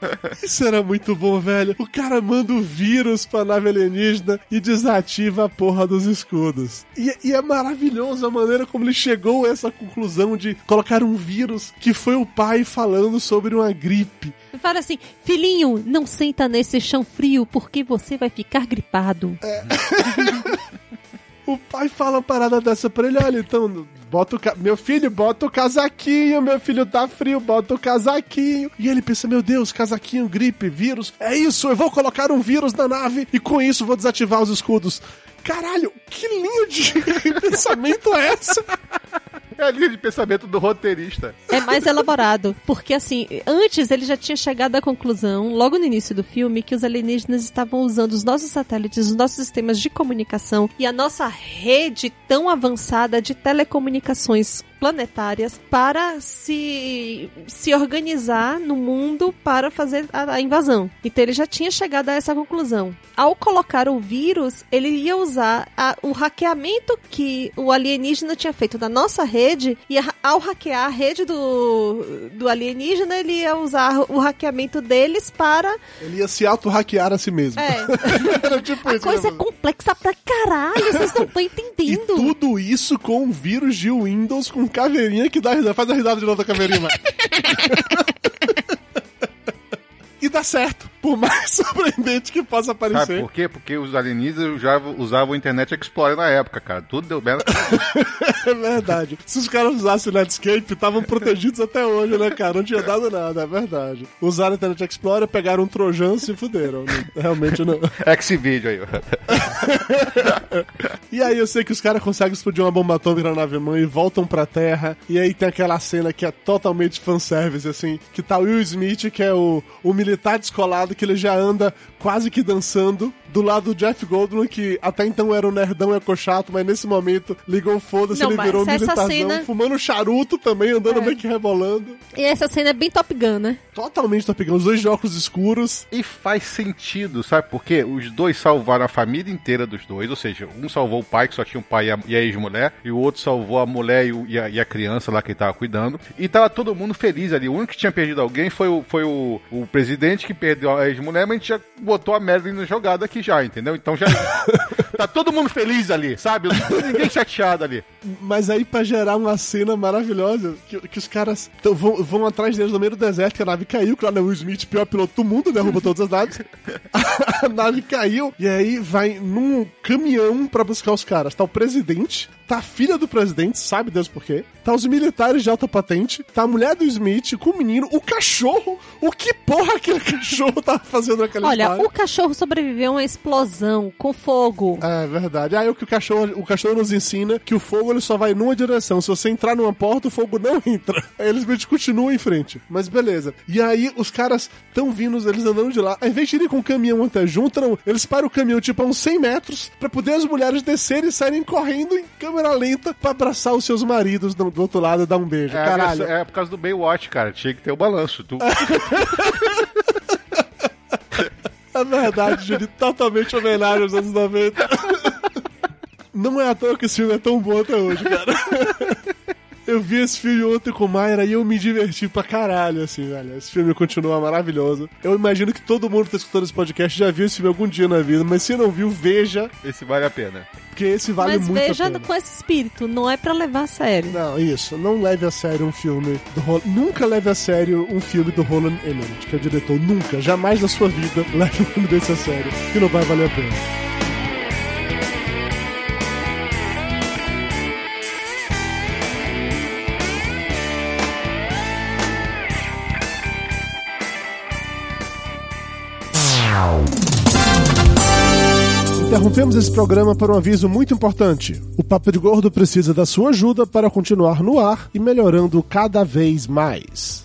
Isso era muito bom, velho. O cara manda o vírus pra nave alienígena e desativa a porra dos escudos. E, e é maravilhoso a maneira como ele chegou a essa conclusão de colocar um vírus que foi o pai falando sobre uma gripe. Fala assim, filhinho, não senta nesse chão frio porque você vai ficar gripado. O pai fala uma parada dessa pra ele, olha, então, bota o ca... meu filho, bota o casaquinho, meu filho tá frio, bota o casaquinho. E ele pensa, meu Deus, casaquinho, gripe, vírus, é isso, eu vou colocar um vírus na nave e com isso vou desativar os escudos. Caralho, que linha de pensamento é essa? É a linha de pensamento do roteirista. É mais elaborado. Porque, assim, antes ele já tinha chegado à conclusão, logo no início do filme, que os alienígenas estavam usando os nossos satélites, os nossos sistemas de comunicação e a nossa rede tão avançada de telecomunicações planetárias para se, se organizar no mundo para fazer a, a invasão. Então ele já tinha chegado a essa conclusão. Ao colocar o vírus, ele ia usar a- o hackeamento que o alienígena tinha feito da nossa rede e a- ao hackear a rede do, do alienígena, ele ia usar o hackeamento deles para... Ele ia se auto-hackear a si mesmo. É, Era tipo a isso. coisa é complexa pra caralho, vocês não estão E entendendo. tudo isso com um vírus de Windows com caveirinha que dá risada. Faz a risada de novo da caveirinha. E dá certo, por mais surpreendente que possa Sabe parecer. por quê? Porque os alienígenas usavam, usavam o Internet Explorer na época, cara. Tudo deu merda. É verdade. Se os caras usassem o Netscape, estavam protegidos até hoje, né, cara? Não tinha dado nada, é verdade. Usaram o Internet Explorer, pegaram um Trojan e se fuderam. Não- Realmente não. X-Video aí. E aí eu sei que os caras conseguem explodir uma bomba atômica na nave mãe e voltam pra Terra. E aí tem aquela cena que é totalmente fanservice, assim, que tá o Will Smith, que é o, o militar descolado, que ele já anda quase que dançando, do lado do Jeff Goldblum, que até então era um nerdão ecochato, mas nesse momento ligou o foda-se, ele virou um essa militarzão, cena- fumando charuto também, andando É. meio que rebolando. E essa cena é bem Top Gun, né? Totalmente Top Gun, os dois de óculos escuros. E faz sentido, sabe por quê? Os dois salvaram a família inteira dos dois, ou seja, um salvou o pai, que só tinha o pai e a, e a ex-mulher, e o outro salvou a mulher e, o- e a, e a criança lá que ele tava cuidando. E tava todo mundo feliz ali. O único que tinha perdido alguém foi o, foi o, o presidente que perdeu a ex-mulher, mas a gente já botou a Marilyn na jogada aqui já, entendeu? Então já. tá todo mundo feliz ali, sabe? Ninguém chateado ali. Mas aí pra gerar uma cena maravilhosa, que, que os caras tão- vão, vão atrás deles no meio do deserto, que a nave caiu, claro, né, o Will Smith, pior piloto do mundo, derruba todas as naves. a nave caiu, e aí vai num caminhão pra buscar os caras. Tá o presidente, tá a filha do presidente, sabe Deus por quê, tá os militares de alta patente, tá a mulher do Smith com o menino, o cachorro, o que porra aquele cachorro tava fazendo naquela Olha, história? o cachorro sobreviveu a uma explosão com fogo. É verdade. Aí o que o cachorro, o cachorro nos ensina que o fogo ele só vai numa direção. Se você entrar numa porta, o fogo não entra. Aí eles que continuam em frente. Mas beleza. E aí os caras tão vindo, eles andando de lá. Ao invés de irem com o caminhão até junto, não, eles param o caminhão tipo a uns 100 metros pra poder as mulheres descerem e saírem correndo em câmera lenta pra abraçar os seus maridos do, do outro lado e dar um beijo. É, Caralho. é por causa do Baywatch, cara. Tinha que ter o balanço. Tu... É verdade, Júlio. Totalmente homenagem aos anos 90. Não é à toa que esse filme é tão bom até hoje, cara. Eu vi esse filme ontem com Mayra e eu me diverti pra caralho, assim, velho. Esse filme continua maravilhoso. Eu imagino que todo mundo que tá escutando esse podcast já viu esse filme algum dia na vida, mas se não viu, veja, Esse vale a pena. porque esse vale Mas muito veja a pena. com esse espírito, não é pra levar a sério. Não, isso. Não leve a sério um filme do Roland... Nunca leve a sério um filme do Roland Emmerich, que é o diretor. Nunca, jamais na sua vida leve um filme desse a sério, que não vai valer a pena. Nacional. Interrompemos esse programa para um aviso muito importante. O Papo de Gordo precisa da sua ajuda para continuar no ar e melhorando cada vez mais.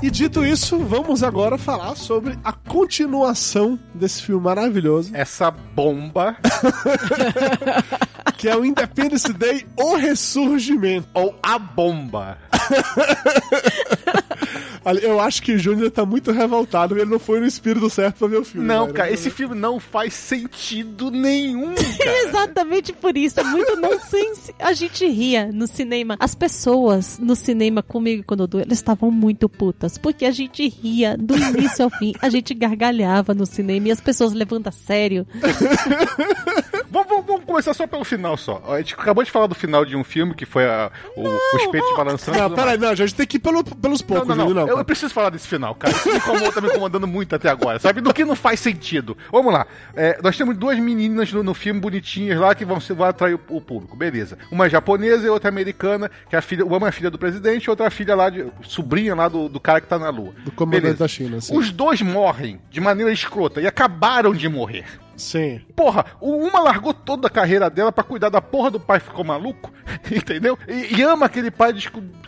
E dito isso, vamos agora falar sobre a continuação desse filme maravilhoso, Essa bomba que é o Independence Day, O Ressurgimento. ou a bomba. Eu acho que o Júnior tá muito revoltado, ele não foi no espírito certo pra ver o filme. Não, cara, esse filme não faz sentido nenhum, cara. Exatamente por isso, é muito nonsense. A gente ria no cinema. As pessoas no cinema comigo e com o Dudu, elas estavam muito putas, porque a gente ria do início ao fim. A gente gargalhava no cinema e as pessoas levando a sério. Vamos, vamos- começar só pelo final só. A gente acabou de falar do final de um filme que foi a- o, os peitos balançando. e Não, peraí, não, a gente tem que ir pelo- pelos Não, poucos, não, não. Júnior, Eu, eu preciso falar desse final, cara. Isso me incomodou, tá me incomodando muito até agora, sabe? Do que não faz sentido. Vamos lá. É, nós temos duas meninas no, no filme bonitinhas lá que vão, vão atrair o, o público. Beleza. Uma japonesa e outra americana, que é a filha, uma é filha do presidente, outra é filha lá de. sobrinha lá do, do cara que tá na lua. Do comandante Beleza. da China, sim. Os dois morrem de maneira escrota e acabaram de morrer. Sim. Porra, uma largou toda a carreira dela pra cuidar da porra do pai, ficou maluco, entendeu? E, e ama aquele pai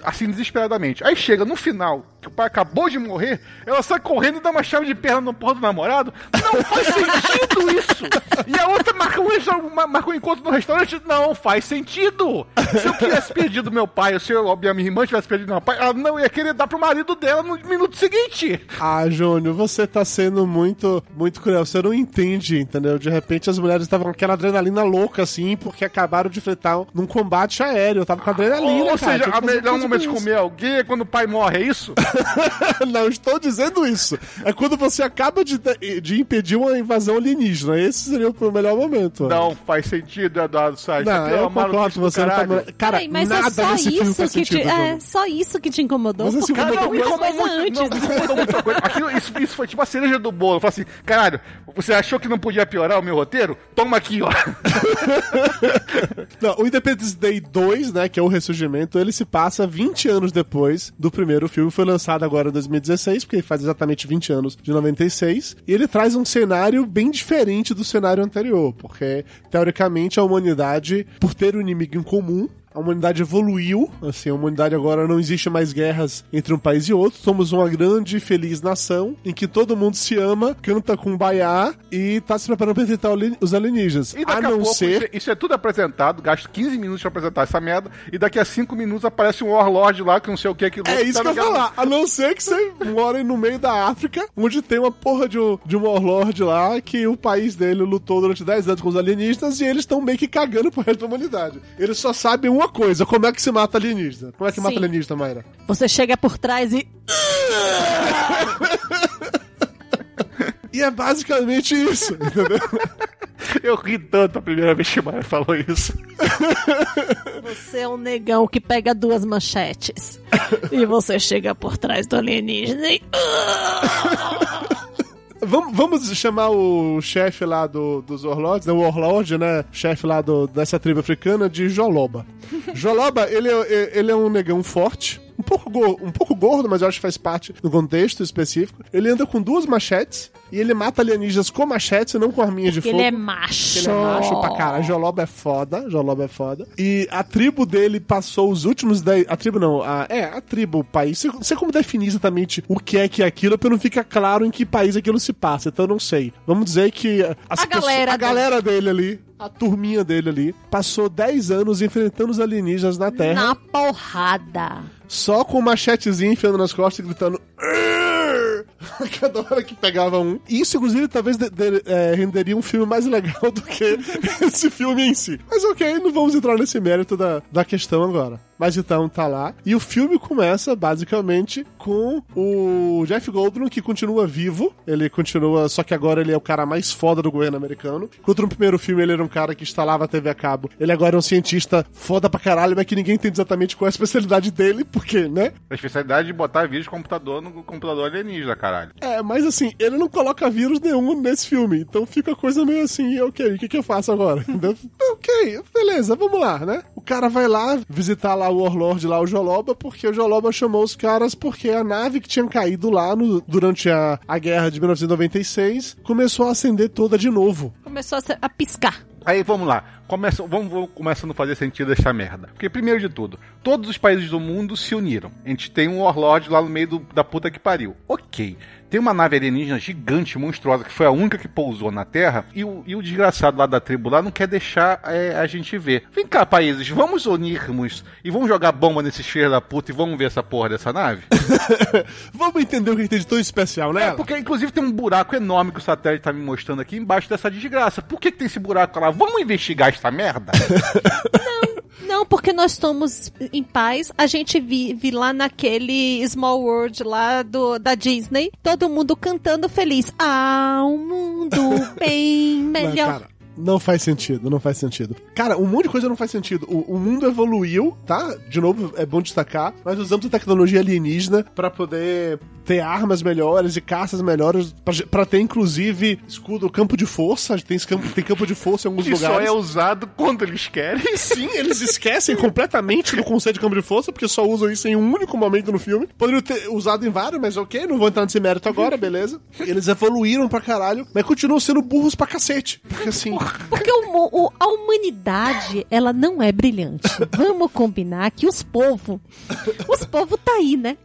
assim desesperadamente. Aí chega no final, que o pai acabou de morrer, ela sai correndo e dá uma chave de perna no porra do namorado. Não faz sentido isso! E a outra marca um, marca um encontro no restaurante. Não faz sentido! Se eu tivesse perdido meu pai, ou se eu, a minha irmã tivesse perdido meu pai, ela não ia querer dar pro marido dela no minuto seguinte. Ah, Júnior, você tá sendo muito, muito cruel. Você não entende, entendeu? De repente as mulheres estavam com aquela adrenalina louca, assim, porque acabaram de enfrentar num combate aéreo. Tava com adrenalina, Ou cara. seja, a fazer melhor momento de comer alguém é quando o pai morre, é isso? não estou dizendo isso. É quando você acaba de, de impedir uma invasão alienígena. Esse seria o melhor momento. Não faz sentido, Eduardo Salles. Não, é eu uma concordo você. Não tá... caralho. Cara, Peraí, mas nada é só nesse isso que te, é só isso que te incomodou. Você se porque Cara, não, muita incomodou coisa muito, antes. não, incomodou muita coisa. Aquilo, isso, isso foi tipo a cereja do bolo. Eu falei assim, caralho, você achou que não podia piorar o meu roteiro? Toma aqui, ó. Não, o Independence Day 2, né, que é o ressurgimento, ele se passa 20 anos depois do primeiro filme. Foi lançado agora em 2016, porque faz exatamente 20 anos de 96. E ele traz um cenário bem diferente do cenário anterior, porque, teoricamente, a humanidade, por ter um inimigo em comum, a humanidade evoluiu, assim, a humanidade agora não existe mais guerras entre um país e outro. Somos uma grande e feliz nação em que todo mundo se ama, canta com baiá e tá se preparando para enfrentar os alienígenas. E A daqui a, não pouco, ser isso, é, isso é tudo apresentado, gasto 15 minutos pra apresentar essa merda, e daqui a 5 minutos aparece um Warlord lá, que não sei o que, que É isso que eu ia falar. A não ser que você mora no meio da África, onde tem uma porra de um, de um warlord lá que o país dele lutou durante 10 anos com os alienígenas e eles estão meio que cagando pro resto da humanidade. Eles só sabem uma coisa: como é que se mata alienígena. Como é que mata Sim. alienígena, Mayra? Você chega por trás e. E é basicamente isso, entendeu? Eu ri tanto a primeira vez que o Maia falou isso. Você é um negão que pega duas manchetes. e você chega por trás do alienígena e. Vamos, vamos chamar o chefe lá do, dos Warlords, né? o Warlord, né? Chefe lá do- dessa tribo africana de Joloba. Joloba, ele é, ele é um negão forte. Um pouco, go- um pouco gordo, mas eu acho que faz parte do contexto específico. Ele anda com duas machetes e ele mata alienígenas com machetes e não com arminhas de Porque fogo. ele é macho. Ele é macho pra caralho. Joloba é foda. Joloba é foda. E a tribo dele passou os últimos 10. A tribo não. A, é, a tribo, o país. Não sei como definir exatamente o que é que é aquilo, porque não fica claro em que país aquilo se passa. Então eu não sei. Vamos dizer que. As A galera a dele. galera dele ali. A turminha dele ali passou 10 anos enfrentando os alienígenas na Terra, Na porrada. só com o machetezinho enfiando nas costas e gritando. Cada hora que pegava um. Isso, inclusive, talvez de- de- é, renderia um filme mais legal do que esse filme em si. Mas ok, não vamos entrar nesse mérito da, da questão agora. Mas então tá lá. E o filme começa basicamente com o Jeff Goldblum, que continua vivo. Ele continua, só que agora ele é o cara mais foda do governo americano. Enquanto no primeiro filme ele era um cara que instalava a TV a cabo. Ele agora é um cientista foda pra caralho, mas que ninguém entende exatamente qual é a especialidade dele, porque, né? A especialidade de botar vírus de computador no computador alienígena, caralho. É, mas assim, ele não coloca vírus nenhum nesse filme. Então fica a coisa meio assim, ok, o que, que eu faço agora? Ok, beleza, vamos lá, né? O cara vai lá visitar lá o Warlord, lá o Joloba, porque o Joloba chamou os caras porque a nave que tinha caído lá no- durante a, a guerra de 1996 começou a acender toda de novo. Começou a, a piscar. Aí vamos lá, Começa, vamos, vamos começando a fazer sentido essa merda. Porque, primeiro de tudo, todos os países do mundo se uniram. A gente tem um Warlord lá no meio do- da puta que pariu. Ok. Tem uma nave alienígena gigante, monstruosa, que foi a única que pousou na Terra, e o, e o desgraçado lá da tribo lá não quer deixar é, a gente ver. Vem cá, países, vamos unirmos e vamos jogar bomba nesses filhos da puta e vamos ver essa porra dessa nave? Vamos entender o que tem de tão especial, né? É, porque inclusive tem um buraco enorme que o satélite tá me mostrando aqui embaixo dessa desgraça. Por que, que tem esse buraco lá? Vamos investigar essa merda? Não, porque nós estamos em paz. A gente vive lá naquele Small World lá do, da Disney. Todo mundo cantando feliz. Ah, um mundo bem melhor. cara, não faz sentido, não faz sentido. Cara, um monte de coisa não faz sentido. O, o mundo evoluiu, tá? De novo, é bom destacar. Nós usamos a tecnologia alienígena pra poder ter armas melhores e caças melhores, pra, pra ter inclusive escudo, campo de força. Tem campo, tem campo de força em alguns que só lugares. é usado quando eles querem. Sim, eles esquecem completamente do conceito de campo de força, porque só usam isso em um único momento no filme. Poderiam ter usado em vários, mas ok, não vou entrar nesse mérito agora, beleza. Eles evoluíram pra caralho, mas continuam sendo burros pra cacete. Porque assim. Porque o o- a humanidade, ela não é brilhante. Vamos combinar que os povos, os povos tá aí, né?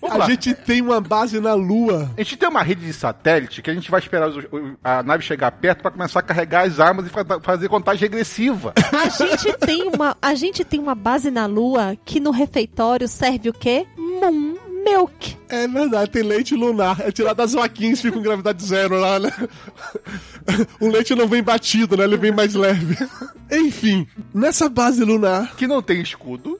Vamos A gente tem uma base na Lua. A gente tem uma rede de satélite que a gente vai esperar os- a nave chegar perto pra começar a carregar as armas e fa- fazer contagem regressiva. A gente tem uma, a gente tem uma base na Lua que no refeitório serve o quê? Moon milk. É verdade, tem leite lunar. É tirado das vaquinhas, fica com gravidade zero lá, né? O leite não vem batido, né? Ele vem mais leve. Enfim, nessa base lunar, Que não tem escudo.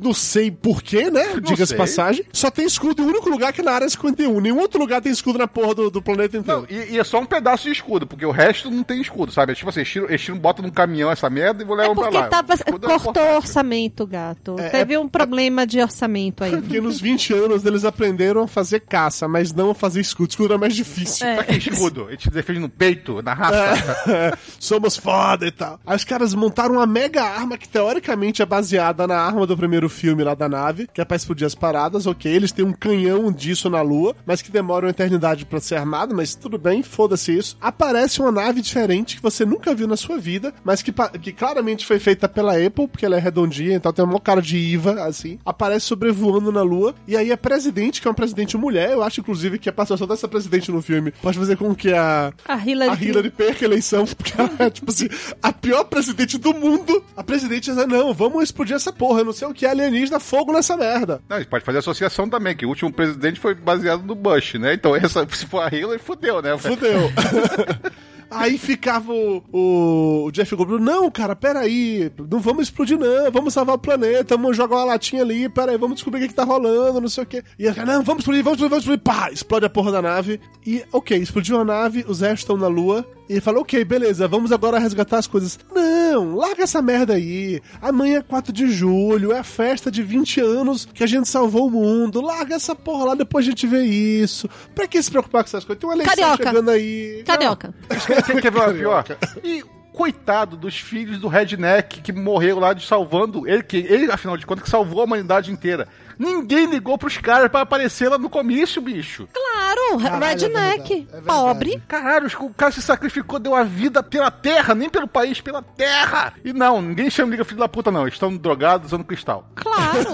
Não sei porquê, né? Diga-se passagem. Só tem escudo em um único lugar que é na área 51. Nenhum outro lugar tem escudo na porra do, do planeta inteiro. Não, e, e é só um pedaço de escudo, porque o resto não tem escudo, sabe? É tipo assim, eles tiram, eles tiram, botam num caminhão essa merda e vão É levar pra porque lá. tava, é cortou importante. orçamento, gato. É, Teve um problema de orçamento aí. Porque nos 20 anos eles aprenderam a fazer caça, mas não a fazer escudo. Escudo era mais difícil. É. Pra que escudo? A gente defende no peito, na raça. É, somos foda e tal. Aí os caras montaram uma mega arma que teoricamente é baseada na arma do primeiro filme lá da nave, que é pra explodir as paradas, ok. Eles têm um canhão disso na lua, mas que demora uma eternidade pra ser armado, mas tudo bem, foda-se isso. Aparece uma nave diferente que você nunca viu na sua vida, mas que, que claramente foi feita pela Apple, porque ela é redondinha, então tem uma cara de IVA, assim. Aparece sobrevoando na lua, e aí a presidente, que é uma presidente mulher, eu acho inclusive que a participação dessa presidente no filme pode fazer com que a, A Hillary, a Hillary perca a eleição, porque ela é, tipo assim, a pior presidente do mundo. A presidente diz, não, vamos explodir essa porra, eu não sei o que é alienígena, fogo nessa merda. Não, a gente pode fazer associação também, que o último presidente foi baseado no Bush, né? Então, essa, se for a Hillary, fudeu, né? Fudeu. Aí ficava o, o, o Jeff Goldblum, não, cara, peraí, não vamos explodir não, vamos salvar o planeta, vamos jogar uma latinha ali, peraí, vamos descobrir o que, que tá rolando, não sei o que. E ele, não, vamos explodir, vamos explodir, vamos explodir, pá, explode a porra da nave. E, ok, explodiu a nave, os restos estão na lua, e ele fala, ok, beleza, vamos agora resgatar as coisas. Não, larga essa merda aí, amanhã é 4 de julho, é a festa de 20 anos que a gente salvou o mundo, larga essa porra lá, depois a gente vê isso. Pra que se preocupar com essas coisas? Tem uma eleição Carioca. chegando aí. Carioca. Quer, quer ver uma pior? E coitado dos filhos do Redneck que morreram lá de salvando ele, que ele, afinal de contas, que salvou a humanidade inteira. Ninguém ligou pros caras pra aparecer lá no comício, bicho. Claro, Caralho, é redneck. verdade, é verdade. pobre. Caralho, os- o cara se sacrificou, deu a vida pela terra, nem pelo país, pela terra. E não, ninguém chama liga filho da puta, não. Eles estão drogados usando cristal. Claro.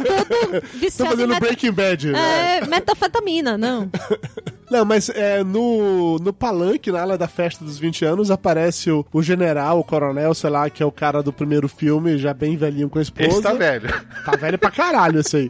Estão viciado fazendo meta- Breaking Bad. né? É, metafetamina, não. Não, mas é, no, no palanque, na ala da festa dos 20 anos, aparece o, o general, o coronel, sei lá, que é o cara do primeiro filme, já bem velhinho com a esposa. Esse tá velho. Tá velho pra caralho esse aí.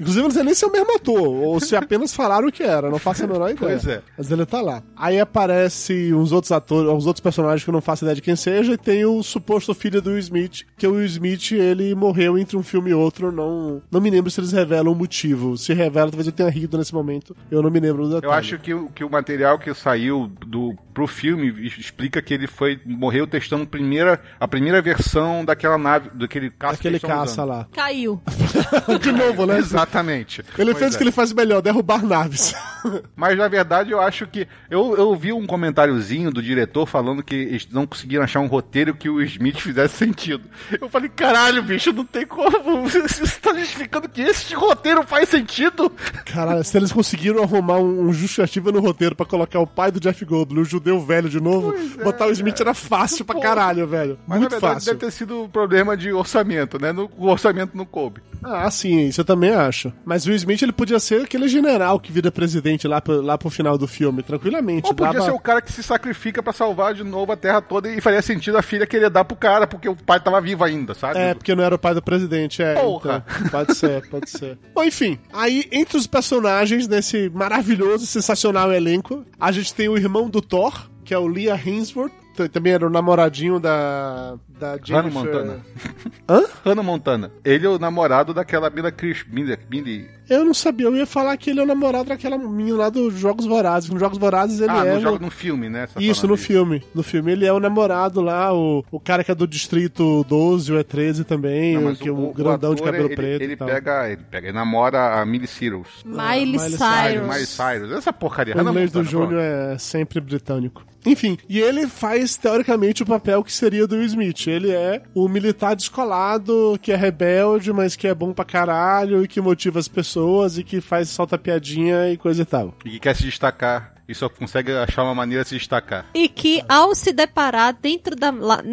Inclusive, eu não sei nem se é o mesmo ator, ou se apenas falaram o que era, não faço a menor ideia. Pois é. Mas ele tá lá. Aí aparece uns outros atores, uns outros personagens que eu não faço ideia de quem seja, e tem o suposto filho do Will Smith, que o Will Smith, ele morreu entre um filme e outro, não, não me lembro se eles revelam o motivo. Se revela, talvez eu tenha rido nesse momento, eu não me lembro do detalhe. Eu acho que, o- que o material que saiu do, pro filme explica que ele foi morreu testando a primeira, a primeira versão daquela nave, daquele caça Aquele que eles tão caça usando. lá. Caiu. De novo, né? Exatamente. Ele Pois fez o é. que ele faz melhor, derrubar naves. Mas na verdade eu acho que. Eu, eu vi um comentáriozinho do diretor falando que eles não conseguiram achar um roteiro que o Smith fizesse sentido. Eu falei, caralho, bicho, não tem como. Você tá justificando que esse roteiro faz sentido? Caralho, se eles conseguiram arrumar um, um justificativa no roteiro pra colocar o pai do Jeff Goldblum, o judeu velho de novo, botar o Smith era fácil pra caralho, velho. Mas Muito na verdade fácil. deve ter sido um problema de orçamento, né? No, o orçamento não coube. Ah, sim, isso eu também acho. Mas o Will Smith ele podia ser aquele general que vira presidente lá pro, lá pro final do filme, tranquilamente. Ou podia Dava- ser o cara que se sacrifica pra salvar de novo a terra toda e faria sentido a filha querer dar pro cara, porque o pai tava vivo ainda, sabe? É, porque não era o pai do presidente, é. Porra. então, pode ser, pode ser. Bom, enfim, aí entre os personagens desse maravilhoso, sensacional elenco, a gente tem o irmão do Thor, que é o Leah Hemsworth, também era o namoradinho da da Jennifer... Hannah Montana. Hã? Hannah Montana. Ele é o namorado daquela Mila Chris, Mila. Eu não sabia, eu ia falar que ele é o namorado daquela menina lá dos Jogos Vorazes. Nos Jogos Vorazes ele ah, é. no o- jogo no filme, né? Isso, no disso. filme. No filme ele é o namorado lá, o, o cara que é do Distrito 12 ou é 13 também, Não, o, que é o, grandão de cabelo ele, preto Ele e tal. pega, ele pega, ele namora a Millie Cyrus. Miley Miley Cyrus. Cyrus. Miley Cyrus. Essa porcaria. O inglês do Júnior é sempre britânico. Enfim, e ele faz teoricamente o papel que seria do Will Smith. Ele é o militar descolado, que é rebelde, mas que é bom pra caralho e que motiva as pessoas e que faz solta piadinha e coisa e tal. E que quer se destacar. E só consegue achar uma maneira de se destacar. E que ao se deparar dentro da,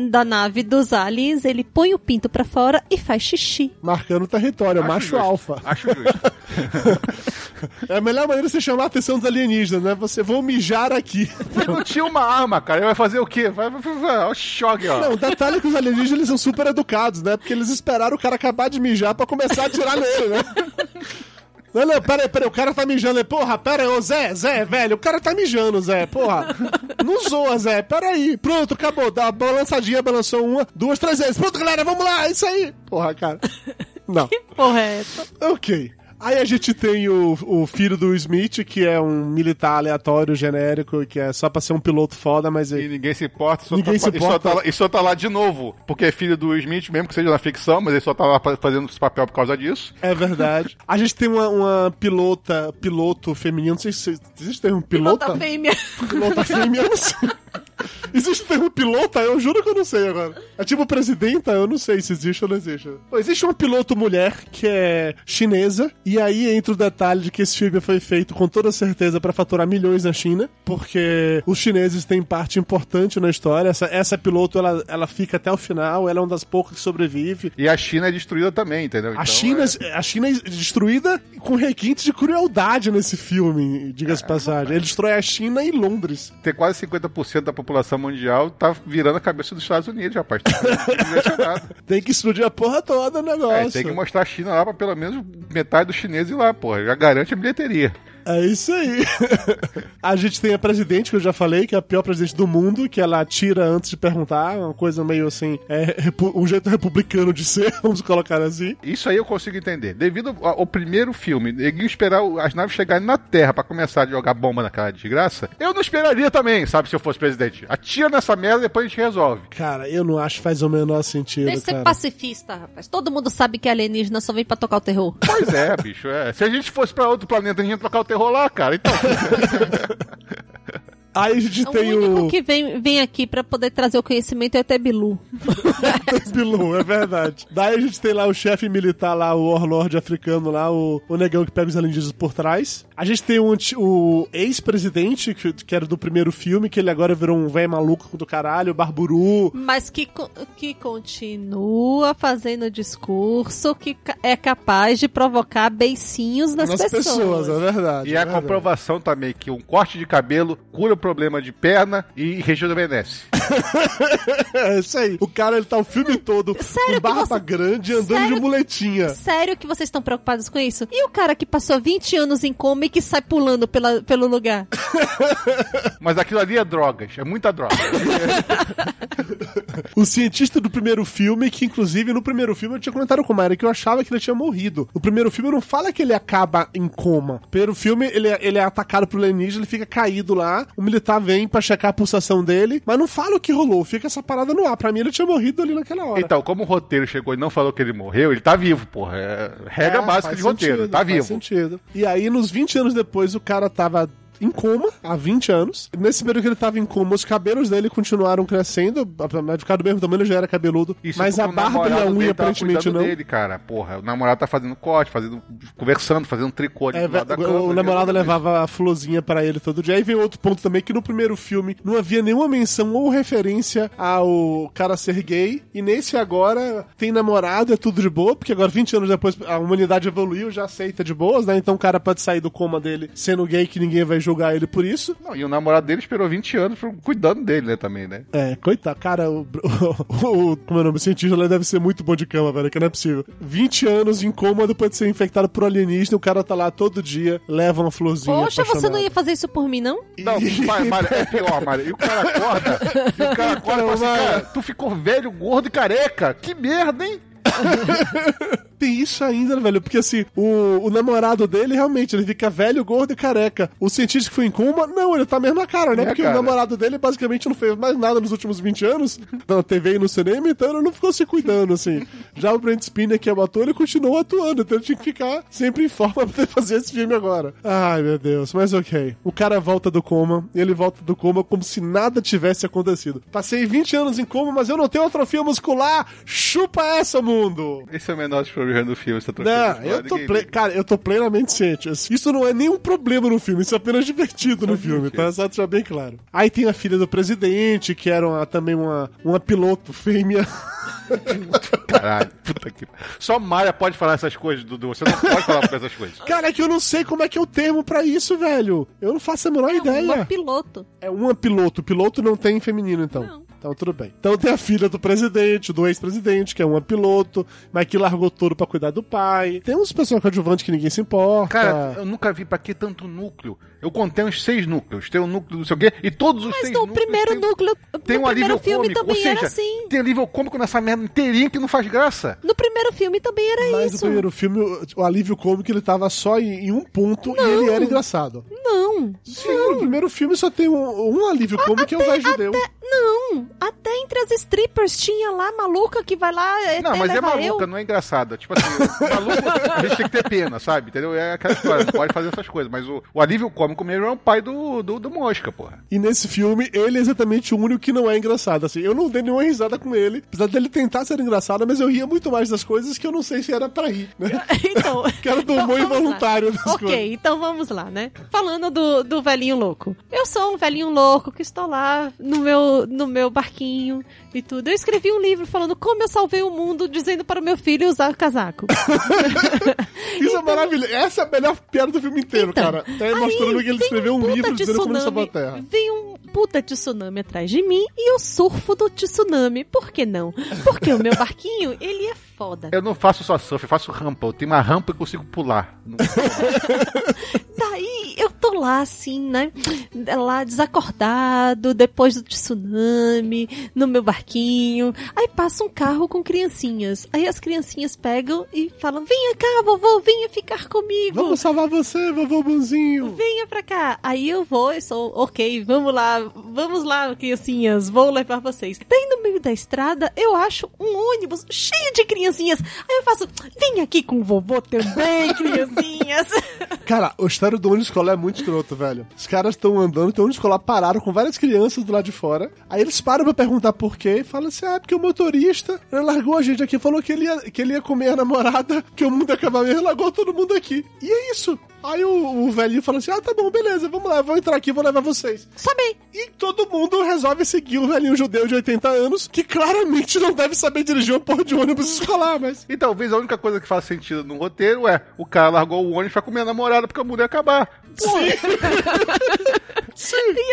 da nave dos aliens, ele põe o pinto pra fora e faz xixi. Marcando o território, é Acho macho justo. alfa. Acho justo. É a melhor maneira de você chamar a atenção dos alienígenas, né? Você vou mijar aqui. Ele não tinha uma arma, cara. Ele vai fazer o quê? Vai, vai, vai, o choque, ó. Não, o detalhe é que os alienígenas eles são super educados, né? Porque eles esperaram o cara acabar de mijar pra começar a atirar nele, né? Não, não, pera aí, pera aí, o cara tá mijando. Porra, pera aí, ô Zé, Zé, velho, o cara tá mijando, Zé, porra. Não zoa, Zé, pera aí. Pronto, acabou, dá uma balançadinha, balançou uma, duas, três vezes. Pronto, galera, vamos lá, é isso aí. Porra, cara. Não. Porra, é essa? Ok. Aí a gente tem o, o filho do Smith, que é um militar aleatório, genérico, que é só pra ser um piloto foda, mas E ninguém se importa, só Ninguém tá, se e só importa. tá lá- e só tá lá de novo. Porque é filho do Smith, mesmo que seja na ficção, mas ele só tá lá fa- fazendo esse papel por causa disso. É verdade. A gente tem uma, uma pilota, piloto feminino, não sei se existe termo pilota? Pilota fêmea. Pilota fêmea, não sei. Existe termo pilota? Eu juro que eu não sei agora. É tipo presidenta? Eu não sei se existe ou não existe. Bom, existe uma piloto mulher que é chinesa, e aí entra o detalhe de que esse filme foi feito com toda certeza pra faturar milhões na China, porque os chineses têm parte importante na história. Essa, essa piloto, ela, ela fica até o final, ela é uma das poucas que sobrevive. E a China é destruída também, entendeu? A Então, China, é- a China é destruída com requintes de crueldade nesse filme, diga-se de passagem. Ele destrói a China e Londres. ter quase 50% da população mundial tá virando a cabeça dos Estados Unidos, rapaz. Tá. Tem que explodir a porra toda o negócio. É, tem que mostrar a China lá pra pelo menos metade dos chineses ir lá, porra. Já garante a bilheteria. É isso aí. a gente tem a presidente, que eu já falei, que é a pior presidente do mundo, que ela tira antes de perguntar, uma coisa meio assim, é um jeito republicano de ser, vamos colocar assim. Isso aí eu consigo entender. Devido ao, primeiro filme, ninguém esperar as naves chegarem na Terra pra começar a jogar bomba naquela desgraça, eu não esperaria também, sabe, se eu fosse presidente. Atira nessa merda e depois a gente resolve. Cara, eu não acho que faz o menor sentido, Deixa de ser cara. pacifista, rapaz. Todo mundo sabe que alienígena só vem pra tocar o terror. Pois é, bicho, é. Se a gente fosse pra outro planeta, a gente ia trocar o terror lá, cara. Então, Aí a gente O tem único o... que vem, vem aqui pra poder trazer o conhecimento é até Bilu. Bilu, é verdade. Daí a gente tem lá o chefe militar lá, o Warlord africano lá, o, o negão que pega os alienígenas por trás. A gente tem o, o ex-presidente, que, que era do primeiro filme, que ele agora virou um velho maluco do caralho, o Barburu. Mas que, que continua fazendo discurso que é capaz de provocar beicinhos nas, Nas pessoas. é verdade. e é a verdade. comprovação também que um corte de cabelo cura problema de perna e rejuvenesce. É isso aí. O cara, ele tá o filme todo Sério com barba você- grande andando Sério- de muletinha. Sério que vocês estão preocupados com isso? E o cara que passou 20 anos em coma e que sai pulando pela, pelo lugar? Mas aquilo ali é drogas, é muita droga. O cientista do primeiro filme, que inclusive no primeiro filme eu tinha comentado com o Mayra que eu achava que ele tinha morrido. No primeiro filme não fala que ele acaba em coma. No primeiro filme ele, é- ele é atacado por alienígena, ele fica caído lá, o militar vem pra checar a pulsação dele, mas não fala o que rolou, fica essa parada no ar. Pra mim ele tinha morrido ali naquela hora. Então, como o roteiro chegou e não falou que ele morreu, ele tá vivo, porra. É regra É, básica faz de roteiro, sentido, tá faz vivo. sentido. E aí, nos 20 anos depois, o cara tava em coma há 20 anos. Nesse período que ele tava em coma, os cabelos dele continuaram crescendo, apesar de ficar do mesmo tamanho, já era cabeludo. Isso mas a barba e a unha aparentemente não. Dele, cara, porra. O namorado tá fazendo corte, fazendo, conversando, fazendo tricô É, do lado da o, cama. o namorado levava a florzinha pra ele todo dia. Aí vem outro ponto também, que no primeiro filme não havia nenhuma menção ou referência ao cara ser gay. E nesse agora tem namorado, é tudo de boa, porque agora 20 anos depois a humanidade evoluiu, já aceita de boas, né? Então o cara pode sair do coma dele sendo gay, que ninguém vai julgar ele por isso. Não, e o namorado dele esperou 20 anos cuidando dele, né, também, né? É, coitado, cara, o, o, o- como é o nome? O cientista lá deve ser muito bom de cama, velho, que não é possível. 20 anos em coma depois de ser infectado por alienígena, o cara tá lá todo dia, leva uma florzinha. Poxa, você não ia fazer isso por mim, não? Não, Mário, é pior, Mário. E o cara acorda, e o cara acorda e fala assim, cara, tu ficou velho, gordo e careca. Que merda, hein? Tem isso ainda, velho, porque assim, o, o namorado dele realmente, ele fica velho, gordo e careca. O cientista que foi em coma, não, ele tá mesmo na cara, né? É, porque cara. o namorado dele basicamente não fez mais nada nos últimos 20 anos, na TV e no cinema, então ele não ficou se cuidando, assim. Já o Brent Spinner, que é o ator, ele continuou atuando, então ele tinha que ficar sempre em forma pra poder fazer esse filme agora. Ai, meu Deus, mas ok. O cara volta do coma, e ele volta do coma como se nada tivesse acontecido. Passei 20 anos em coma, mas eu não tenho atrofia muscular. Chupa essa, mundo! Esse é o menor dos problemas do filme, essa Não, eu tô ple... cara, eu tô plenamente ciente. Isso não é nenhum problema no filme, isso é apenas divertido no filme, tá? Só deixar bem claro. Aí tem a filha do presidente, que era uma- também uma, uma piloto fêmea. Caralho, puta que... Só Maia pode falar essas coisas, Dudu. Você não pode falar com essas coisas. Cara, é que eu não sei como é que é o termo pra isso, velho. Eu não faço a menor É ideia. uma piloto. É uma piloto. Piloto não tem feminino, então. Não. Então tudo bem. Então tem a filha do presidente, do ex-presidente, que é uma piloto, mas que largou tudo pra cuidar do pai. Tem uns personagens coadjuvantes que ninguém se importa. Cara, eu nunca vi pra que tanto núcleo. Eu contei uns seis núcleos. Tem um núcleo não sei o quê, e todos os Mas seis no núcleos primeiro tem, núcleo. tem no um primeiro alívio filme cômico. Ou também seja, era assim. tem alívio cômico nessa merda inteirinha que não faz graça. No primeiro filme também era Mas no isso. primeiro filme, o, o alívio cômico, ele tava só em, em um ponto e ele era engraçado. Não. Sim, no primeiro filme só tem um, um alívio cômico que é o velho judeu. Não. Até entre as strippers tinha lá maluca que vai lá. Não, até mas é maluca, eu. não é engraçada. Tipo assim, maluco, a gente tem que ter pena, sabe? Entendeu? É aquela história, não pode fazer essas coisas. Mas o, o alívio cômico mesmo é o pai do, do, do Mosca, porra. E nesse filme, ele é exatamente o único que não é engraçado. Assim, eu não dei nenhuma risada com ele, apesar dele tentar ser engraçado, mas eu ria muito mais das coisas que eu não sei se era pra rir, né? Então. Que era do então humor lá. involuntário das Ok, coisas. então vamos lá, né? Falando do, do velhinho louco. Eu sou um velhinho louco que estou lá no meu, no meu barquinho e tudo. Eu escrevi um livro falando como eu salvei o mundo, dizendo para o meu filho usar casaco. Isso é maravilhoso. Essa é a melhor piada do filme inteiro, Então, cara. Até aí mostrando que ele escreveu um puta livro de dizendo como ele salvou tsunami, a Terra. Vem um puta de tsunami atrás de mim e eu surfo do tsunami. Por que não? Porque o meu barquinho, ele é foda. Eu não faço só surf, eu faço rampa. Eu tenho uma rampa e consigo pular. Daí eu tô lá assim, né? Lá desacordado, depois do tsunami, no meu barquinho. Aí passa um carro com criancinhas. Aí as criancinhas pegam e falam: Venha cá, vovô, venha ficar comigo. Vamos salvar você, vovô bonzinho. Venha pra cá. Aí eu vou e sou, ok, vamos lá, vamos lá, criancinhas, vou levar vocês. Daí no meio da estrada eu acho um ônibus cheio de criancinhas. Aí eu faço, vem aqui com o vovô também, criancinhas. Cara, o história do ônibus escolar é muito escroto, velho. Os caras estão andando, tem um ônibus escolar pararam com várias crianças do lado de fora. Aí eles param pra perguntar por quê e falam assim: ah, é porque o motorista ele largou a gente aqui, falou que ele ia, que ele ia comer a namorada, que o mundo ia acabar mesmo, largou todo mundo aqui. E é isso. Aí o, o velhinho fala assim: ah, tá bom, beleza, vamos lá, vou entrar aqui, vou levar vocês. Sabe? E todo mundo resolve seguir o velhinho judeu de 80 anos, que claramente não deve saber dirigir uma porra de ônibus escolar, mas. E talvez a única coisa que faz sentido no roteiro é o cara largou o ônibus pra comer a namorada porque a mulher ia acabar.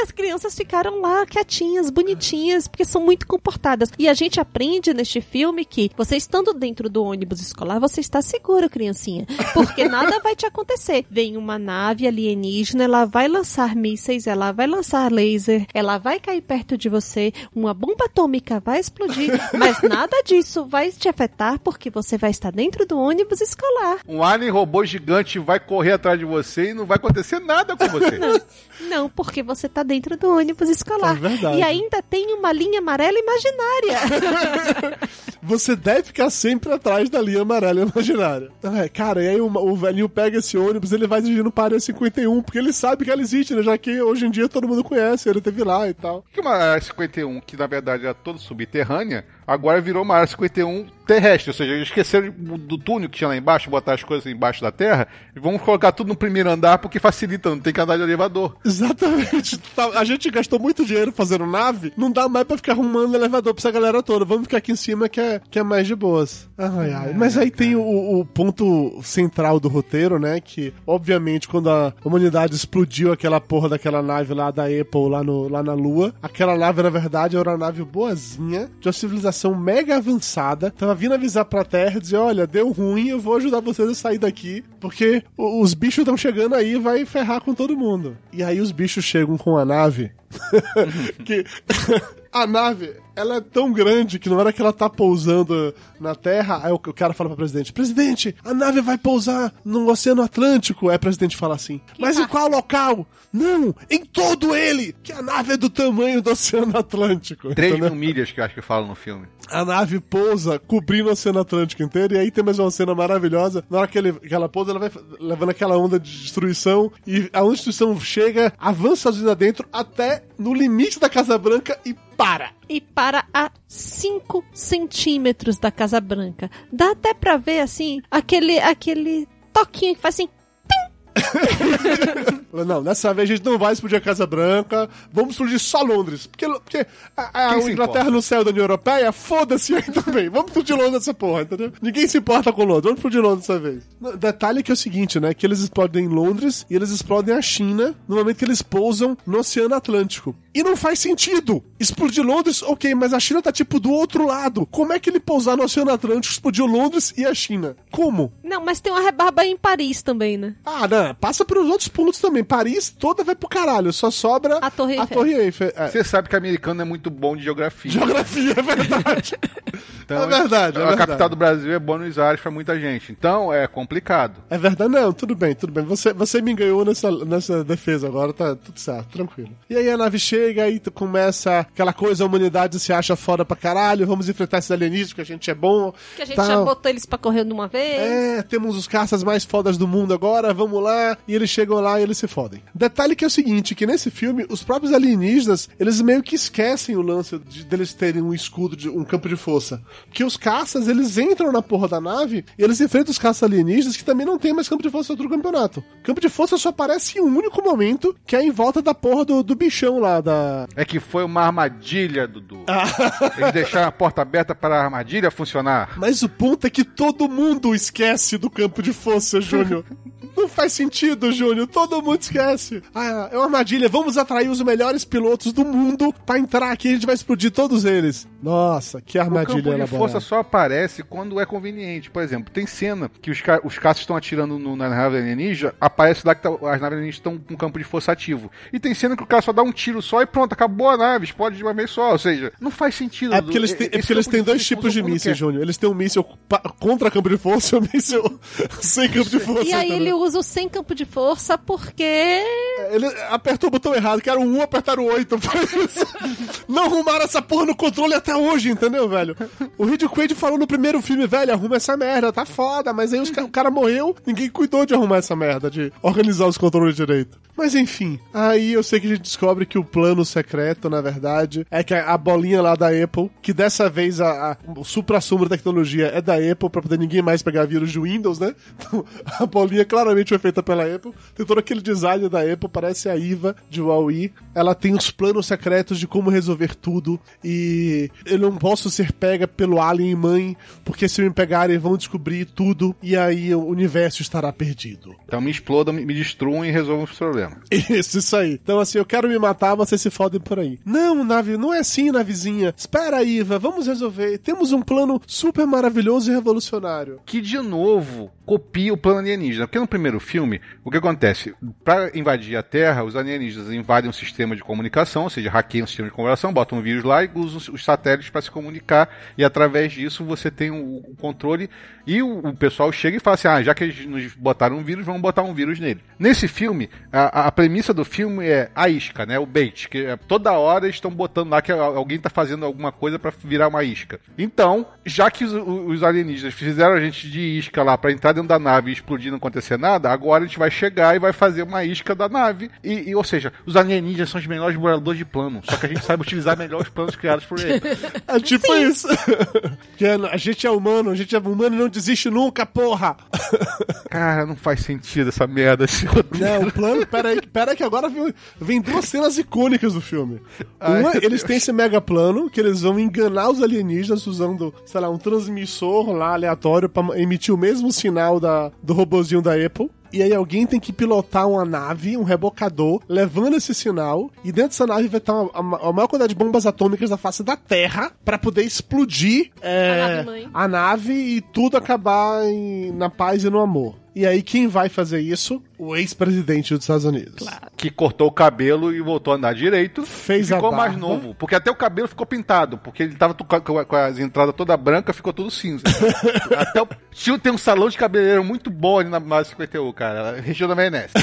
E as crianças ficaram lá quietinhas, bonitinhas, porque são muito comportadas. E a gente aprende neste filme que você estando dentro do ônibus escolar, você está seguro, criancinha. Porque nada vai te acontecer. Vem uma nave alienígena, ela vai lançar mísseis, ela vai lançar laser, ela vai cair perto de você, uma bomba atômica vai explodir, mas nada disso vai te afetar porque você vai estar dentro do ônibus escolar. Um alien robô gigante vai correr atrás de você e não vai acontecer nada com você. Não, porque você tá dentro do ônibus escolar. É verdade. E ainda tem uma linha amarela imaginária. Você deve ficar sempre atrás da linha amarela imaginária. Então, é, cara, e aí o, o velhinho pega esse ônibus, ele vai dirigindo para a área 51, porque ele sabe que ela existe, né? Já que hoje em dia todo mundo conhece, ele teve lá e tal. Que uma área 51, que na verdade era toda subterrânea, agora virou uma área 51 terrestre. Ou seja, eles esqueceram do túnel que tinha lá embaixo, botar as coisas embaixo da terra, e vamos colocar tudo no primeiro andar porque facilita, não tem que andar de elevador. Exatamente. Tá, A gente gastou muito dinheiro fazendo nave, não dá mais pra ficar arrumando elevador pra essa galera toda. Vamos ficar aqui em cima que é, que é mais de boas. Ai, ai. Mas aí tem o, o ponto central do roteiro, né? Que, obviamente, quando a humanidade explodiu aquela porra daquela nave lá da Apple lá, no, lá na Lua, aquela nave, na verdade, era uma nave boazinha, de uma civilização mega avançada. Tava vindo avisar pra Terra dizer: olha, deu ruim, eu vou ajudar vocês a sair daqui, porque os bichos estão chegando aí vai ferrar com todo mundo. E aí os bichos chegam com a nave. que a nave, ela é tão grande que na hora que ela tá pousando na Terra, aí o o cara fala pro presidente: Presidente, a nave vai pousar no Oceano Atlântico. Aí o presidente fala assim: Mas em qual local? Não, em todo ele! Que a nave é do tamanho do Oceano Atlântico. 3 entendeu? mil milhas que eu acho que falam no filme. A nave pousa cobrindo o Oceano Atlântico inteiro, e aí tem mais uma cena maravilhosa. Na hora que, ele, que ela pousa, ela vai levando aquela onda de destruição, e a onda de destruição chega, avança sozinha dentro, até no limite da Casa Branca e para. e para a 5 centímetros da Casa Branca. Dá até pra ver, assim, aquele, aquele toquinho que faz assim. Não, dessa vez a gente não vai explodir a Casa Branca, vamos explodir só Londres. Porque, porque a, a Inglaterra importa? não saiu da União Europeia, foda-se aí também. Vamos explodir Londres essa porra, entendeu? Ninguém se importa com Londres, vamos explodir Londres dessa vez. No- Detalhe que é o seguinte, né? Que eles explodem em Londres e eles explodem a China no momento que eles pousam no Oceano Atlântico. E não faz sentido. Explodir Londres, ok, mas a China tá tipo do outro lado. Como é que ele pousar no Oceano Atlântico explodiu Londres e a China? Como? Não, mas tem uma rebarba em Paris também, né? Ah, não, passa pelos outros pontos também. Paris toda vai pro caralho, só sobra A Torre A Eiffel. Torre Eiffel. É. Você sabe que americano é muito bom de geografia. Geografia, é verdade. Então, é verdade, é A verdade. capital do Brasil é Buenos Aires pra muita gente. Então é complicado. É verdade, não, tudo bem, tudo bem. Você, você me ganhou nessa, nessa defesa agora, tá tudo certo, tranquilo. E aí a nave chega, aí tu começa aquela coisa, a humanidade se acha foda pra caralho, vamos enfrentar esses alienígenas, que a gente é bom. Que a gente tal. já botou eles pra correr de uma vez. É, temos os caças mais fodas do mundo agora, vamos lá. E eles chegam lá e eles se fodem. Detalhe que é o seguinte, que nesse filme, os próprios alienígenas, eles meio que esquecem o lance de, deles terem um escudo, de um campo de força. Que os caças, eles entram na porra da nave e eles enfrentam os caças alienígenas que também não tem mais campo de força outro campeonato. Campo de força só aparece em um único momento, que é em volta da porra do, do bichão lá, da... É que foi uma armadilha, Dudu. Ah. Eles deixaram a porta aberta para a armadilha funcionar. Mas o ponto é que todo mundo esquece do campo de força, Júnior. Não faz sentido, Júnior. Todo mundo esquece. Ah, é uma armadilha. Vamos atrair os melhores pilotos do mundo pra entrar aqui e a gente vai explodir todos eles. Nossa, que O armadilha campo de força só aparece quando é conveniente. Por exemplo, tem cena que os, ca os caças estão atirando no, na nave alienígena, aparece lá que tá- as naves alienígenas estão com campo de força ativo. E tem cena que o cara só dá um tiro só e pronto, acabou a nave, explode de uma vez só. Ou seja, não faz sentido. É porque eles têm, é porque eles campo têm de dois tipos de mísseis. Júnior. Eles têm um míssil contra campo de força e um míssil sem campo de força. E aí entendeu? ele usa o sem campo de força porque. Ele apertou o botão errado, que era o 1, apertaram o 8. Foi isso. Não arrumaram essa porra no controle até hoje, entendeu, velho? O Reed Quaid falou no primeiro filme, velho, arruma essa merda, tá foda. Mas aí os o cara morreu, ninguém cuidou de arrumar essa merda, de organizar os controles direito. Mas enfim, aí eu sei que a gente descobre que o plano secreto, na verdade, é que a, bolinha lá da Apple, que dessa vez a, a, supra-sumo da tecnologia é da Apple, pra poder ninguém mais pegar vírus de Windows, né? Então, a bolinha claramente foi feita feita pela Apple. Tem todo aquele design da Apple, parece a Iva de Huawei. Ela tem os planos secretos de como resolver tudo. E eu não posso ser pega pelo Alien Mãe, porque se me pegarem vão descobrir tudo e aí o universo estará perdido. Então me explodam, me destruam e resolvam os problemas. Isso, isso aí. Então assim, eu quero me matar, vocês se fodem por aí. Não, nave, não é assim, navezinha. Espera, Iva, vamos resolver. Temos um plano super maravilhoso e revolucionário. Que de novo copia o plano alienígena. Porque no primeiro filme, o que acontece? Para invadir a Terra, os alienígenas invadem um sistema de comunicação, ou seja, hackeiam um sistema de comunicação, botam um vírus lá e usam os satélites para se comunicar. E através disso você tem o, o controle. E o, o, pessoal chega e fala assim: ah, já que eles nos botaram um vírus, vamos botar um vírus nele. Nesse filme, a, a premissa do filme é a isca, né? O bait, que é, toda hora estão botando lá que alguém está fazendo alguma coisa para virar uma isca. Então, já que os, os alienígenas fizeram a gente de isca lá para entrar dentro da nave e explodir não acontecer nada, agora a gente vai chegar e vai fazer uma isca da nave. E, e ou seja, os alienígenas são os melhores boladores de plano. Só que a gente sabe utilizar melhor os planos criados por eles. É tipo Sim. isso. que a gente é humano, a gente é humano e não desiste nunca, porra! Cara, não faz sentido essa merda. Esse não, o plano, pera aí, pera aí que agora vem, vem duas cenas icônicas do filme. Ai, Uma, eles têm esse mega plano que eles vão enganar os alienígenas usando, sei lá, um transmissor lá aleatório para emitir o mesmo sinal da, do robozinho da Apple. E aí alguém tem que pilotar uma nave, um rebocador, levando esse sinal. E dentro dessa nave vai estar uma, a, a maior quantidade de bombas atômicas da face da Terra para poder explodir é, a, nave a, nave e tudo acabar em, na paz e no amor. E aí, quem vai fazer isso? O ex-presidente dos Estados Unidos. Claro. Que cortou o cabelo e voltou a andar direito. Fez ficou a mais novo. Porque até o cabelo ficou pintado. Porque ele tava com as entradas toda branca, ficou tudo cinza. até o... Tinha, tem um salão de cabeleireiro muito bom ali na base 51, cara. Região da Maionese.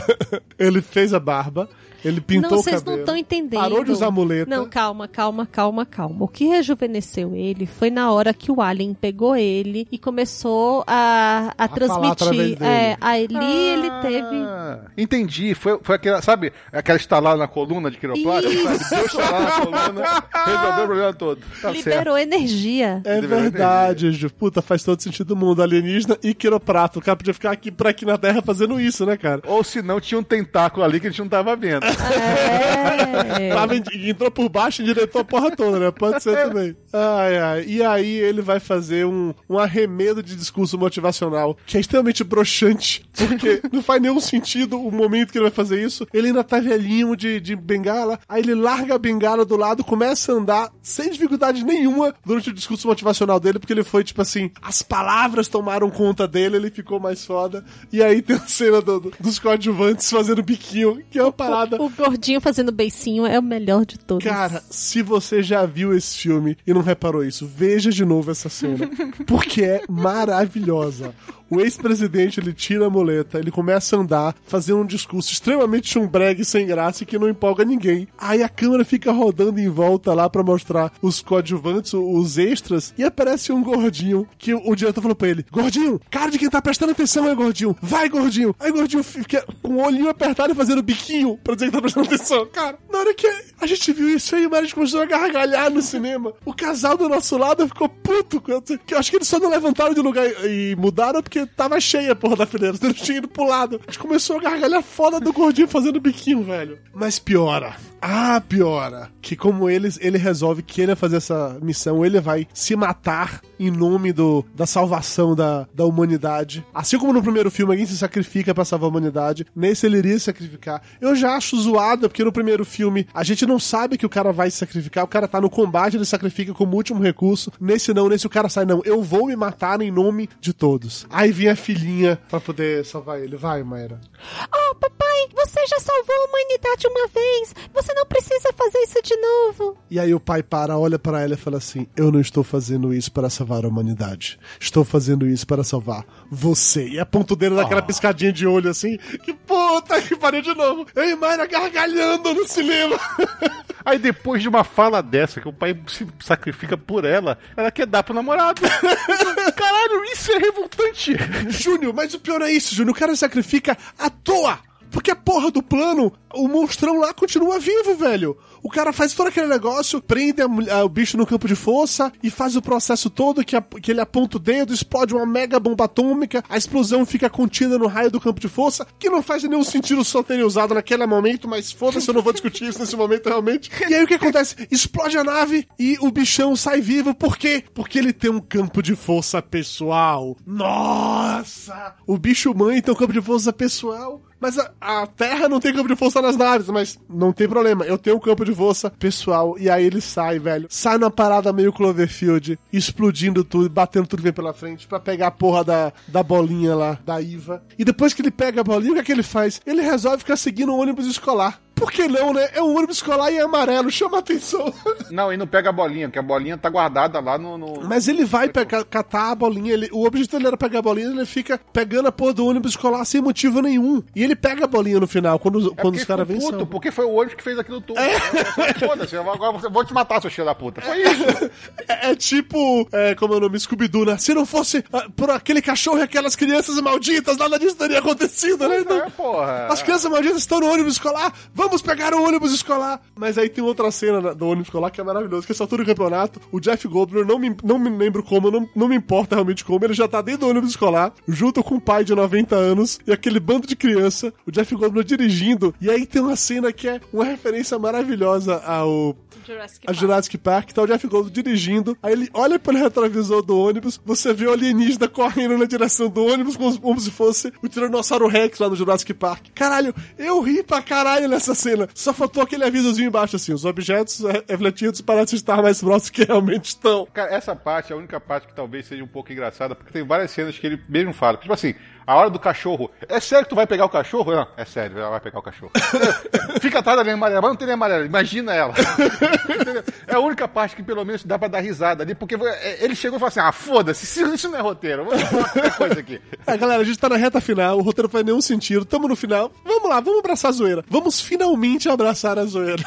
ele fez a barba. Ele pintou não, o cabelo. Vocês não estão entendendo. Parou de usar muleta. Não, calma, calma, calma, calma. O que rejuvenesceu ele foi na hora que o Alien pegou ele e começou a, a, a transmitir. É, ali ah, ele teve. Entendi. Foi, foi aquela, sabe, aquela estalada na coluna de quiroplástica? Deu estalar na coluna, resolveu o problema todo. Tá Liberou certo. energia. É Liberou verdade, Ju. Puta, faz todo sentido do mundo. Alienígena e quiroprato. O cara podia ficar aqui pra aqui na Terra fazendo isso, né, cara? Ou se não, tinha um tentáculo ali que a gente não tava vendo. É. Tava, entrou por baixo e diretou a porra toda, né? Pode ser também. Ai, ai. E aí ele vai fazer um, um arremedo de discurso motivacional que é extremamente broxante, porque não faz nenhum sentido o momento que ele vai fazer isso. Ele ainda tá velhinho de, de bengala, aí ele larga a bengala do lado, começa a andar sem dificuldade nenhuma durante o discurso motivacional dele, porque ele foi tipo assim: as palavras tomaram conta dele, ele ficou mais foda. E aí tem a cena do, dos coadjuvantes fazendo biquinho, que é uma parada. O, o gordinho fazendo beicinho é o melhor de todos. Cara, se você já viu esse filme e não reparou isso, veja de novo essa cena. Porque é maravilhosa. O ex-presidente, ele tira a muleta, ele começa a andar, fazendo um discurso extremamente chumbreg sem graça e que não empolga ninguém. Aí a câmera fica rodando em volta lá para mostrar os coadjuvantes, os extras, e aparece um gordinho que o, diretor falou pra ele: Gordinho, cara de quem tá prestando atenção, é gordinho, vai, gordinho. Aí gordinho fica com o olhinho apertado e fazendo biquinho pra dizer que tá prestando atenção. Cara, na hora que a gente viu isso aí, a gente começou a gargalhar no cinema. O casal do nosso lado ficou puto. Que eu acho que eles só não levantaram de lugar e mudaram porque porque tava cheia a porra da fileira, você não tinha ido pro lado. A gente começou a gargalhar foda do gordinho fazendo biquinho, velho. Mas piora. Ah, piora. Que como eles, ele resolve que ele vai fazer essa missão, ele vai se matar em nome do, da salvação da, da humanidade. Assim como no primeiro filme alguém se sacrifica para salvar a humanidade, nesse ele iria se sacrificar. Eu já acho zoado, porque no primeiro filme a gente não sabe que o cara vai se sacrificar, o cara tá no combate, ele sacrifica como último recurso. Nesse não, nesse o cara sai, não, eu vou me matar em nome de todos. Aí vir a filhinha para poder salvar ele. Vai, Mayra. Oh, papai, você já salvou a humanidade uma vez. Você não precisa fazer isso de novo. E aí o pai para, olha para ela e fala assim: Eu não estou fazendo isso para salvar a humanidade. Estou fazendo isso para salvar você. E aponta o dedo daquela oh. piscadinha de olho assim. Que puta que pariu de novo. Eu e Mayra gargalhando no cinema. Aí depois de uma fala dessa, que o pai se sacrifica por ela, ela quer dar pro namorado. Caralho, isso é revoltante. Júnior, mas o pior é isso, Júnior. O cara sacrifica à toa Porque a porra do plano, o monstrão lá continua vivo, velho. O cara faz todo aquele negócio, prende a mulher- o bicho no campo de força e faz o processo todo que, a- que ele aponta o dedo, explode uma mega bomba atômica, a explosão fica contida no raio do campo de força, que não faz nenhum sentido só terem usado naquele momento, mas foda-se, eu não vou discutir isso nesse momento realmente. E aí o que acontece? Explode a nave e o bichão sai vivo, por quê? Porque ele tem um campo de força pessoal. Nossa! O bicho mãe tem um campo de força pessoal. Mas a, a Terra não tem campo de força nas naves, mas não tem problema. Eu tenho um campo de força pessoal. E aí ele sai, velho. Sai numa parada meio Cloverfield, explodindo tudo, batendo tudo vem pela frente, pra pegar a porra da, da bolinha lá, da Iva. E depois que ele pega a bolinha, o que é que ele faz? Ele resolve ficar seguindo o ônibus escolar. Por que não, né? É um ônibus escolar e é amarelo, chama atenção. Não, e não pega a bolinha, porque a bolinha tá guardada lá no. no- Mas ele vai pegar, catar a bolinha. Ele, o objetivo dele era pegar a bolinha, ele fica pegando a porra do ônibus escolar sem motivo nenhum. E ele pega a bolinha no final, quando, os- É quando os caras vêm. puto, porque foi o ônibus que fez aquilo tudo. Foda-se, eu vou- agora eu vou te matar, seu filho da puta. Foi isso. É, é tipo, é, como é o nome? Scooby-Doo, né? Se não fosse ah, por aquele cachorro e aquelas crianças malditas, nada disso teria acontecido, né? Então, É, porra. As crianças malditas estão no ônibus escolar, vamos pegar o ônibus escolar. Mas aí tem outra cena na- do ônibus escolar que é maravilhoso, que é essa altura do campeonato, o Jeff Goldblum, não me, não me lembro como, não, não me importa realmente como, ele já tá dentro do ônibus escolar, junto com o pai de 90 anos e aquele bando de criança, o Jeff Goldblum dirigindo, e aí tem uma cena que é uma referência maravilhosa ao Jurassic a Jurassic Park, tá o Jeff Goldblum dirigindo, aí ele olha pelo retrovisor do ônibus, você vê o alienígena correndo na direção do ônibus como, como se fosse o Tiranossauro Rex lá no Jurassic Park. Caralho, eu ri pra caralho nessa cena. Só faltou aquele avisozinho embaixo assim, os objetos é, refletidos parecem estar mais próximos que realmente estão. Cara, essa parte é a única parte que talvez seja um pouco engraçada, porque tem várias cenas que ele mesmo fala. Tipo assim, a hora do cachorro. É sério que tu vai pegar o cachorro? Não, é sério, ela vai pegar o cachorro. Fica atrás da linha amarela, mas não tem linha amarela, imagina ela. É a única parte que pelo menos dá pra dar risada ali, porque é, ele chegou e falou assim: ah, foda-se, isso não é roteiro, vamos falar qualquer coisa aqui. É, galera, a gente tá na reta final, o roteiro faz nenhum sentido, tamo no final. Vamos lá, vamos abraçar a zoeira. Vamos finalmente abraçar a zoeira.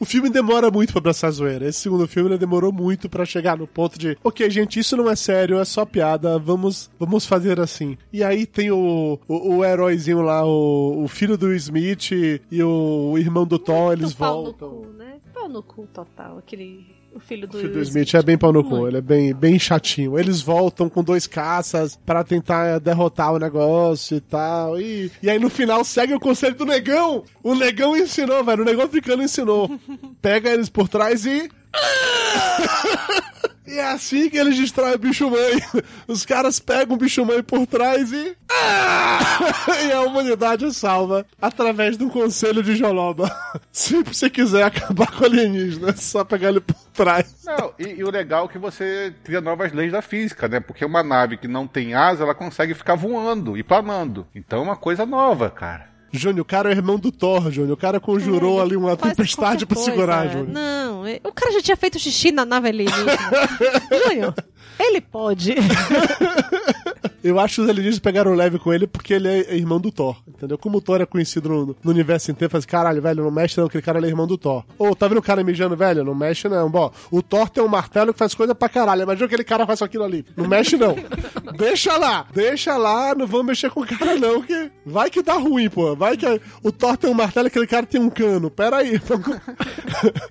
O filme demora muito pra abraçar a zoeira. Esse segundo filme ele demorou muito pra chegar no ponto de, ok, gente, isso não é sério, é só piada, vamos, vamos fazer assim. E aí tem o, o, o heróizinho lá, o, o filho do Smith e o, irmão do Thor, eles pau voltam. no cu, né? Pau no cu total, aquele... O filho do, O filho do Smith é bem pau no cu, ele é bem, bem chatinho. Eles voltam com dois caças pra tentar derrotar o negócio e tal. E, e aí no final segue o conselho do negão. O negão ensinou, velho. O negão africano ensinou. Pega eles por trás e. E é assim que eles destroem o bicho-mãe. Os caras pegam o bicho-mãe por trás e. e a humanidade é salva através do conselho de Joloba. Se você quiser acabar com o alienígena, é só pegar ele por trás. Não, e, e o legal é que você cria novas leis da física, né? Porque uma nave que não tem asa, ela consegue ficar voando e planando. Então é uma coisa nova, cara. Júnior, o cara é irmão do Thor, Júnior. O cara conjurou ali uma tempestade pra coisa. segurar, Júnior. Não, é- o cara já tinha feito xixi na nave alienígena. Júnior, ele pode. Eu acho que os alienígenas pegaram leve com ele porque ele é irmão do Thor, entendeu? Como o Thor é conhecido no, no universo inteiro, faz caralho, velho, não mexe não, aquele cara é irmão do Thor. Ou tá vendo o cara mijando, velho? Não mexe não. Bom, o Thor tem um martelo que faz coisa pra caralho. Imagina aquele cara faz aquilo ali. Não mexe não. deixa lá, deixa lá, não vamos mexer com o cara não, que vai que dá ruim, pô. Vai que o Thor tem um martelo e aquele cara tem um cano. Pera aí, vamos,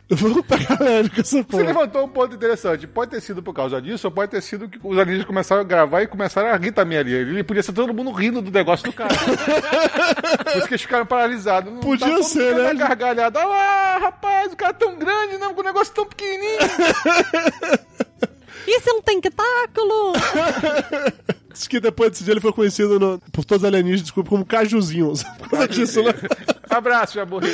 vamos pegar leve com essa Você porra. levantou um ponto interessante. Pode ter sido por causa disso, ou pode ter sido que os alienígenas começaram a gravar e começaram a também ali. Ele podia ser todo mundo rindo do negócio do cara. Por isso que eles ficaram paralisados. Não Podia tá ser, né? gargalhada. Ah, rapaz, o cara é tão grande, não, com o negócio tão pequenininho. Esse é um tentáculo? Diz que depois desse dia ele foi conhecido no- por todos os alienígenas, desculpa, como Cajuzinho. Por causa disso, né? Abraço, já morri.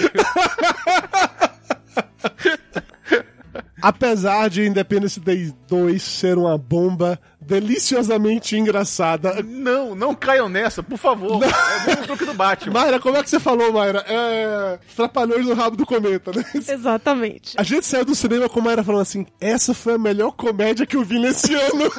Apesar de Independence Day 2 ser uma bomba deliciosamente engraçada. Não, não caiam nessa, por favor. É mesmo truque do Batman. Mayra, como é que você falou, Mayra? É. Trapalhões no rabo do cometa, né? Exatamente. A gente saiu do cinema com a Mayra falando assim: essa foi a melhor comédia que eu vi nesse ano.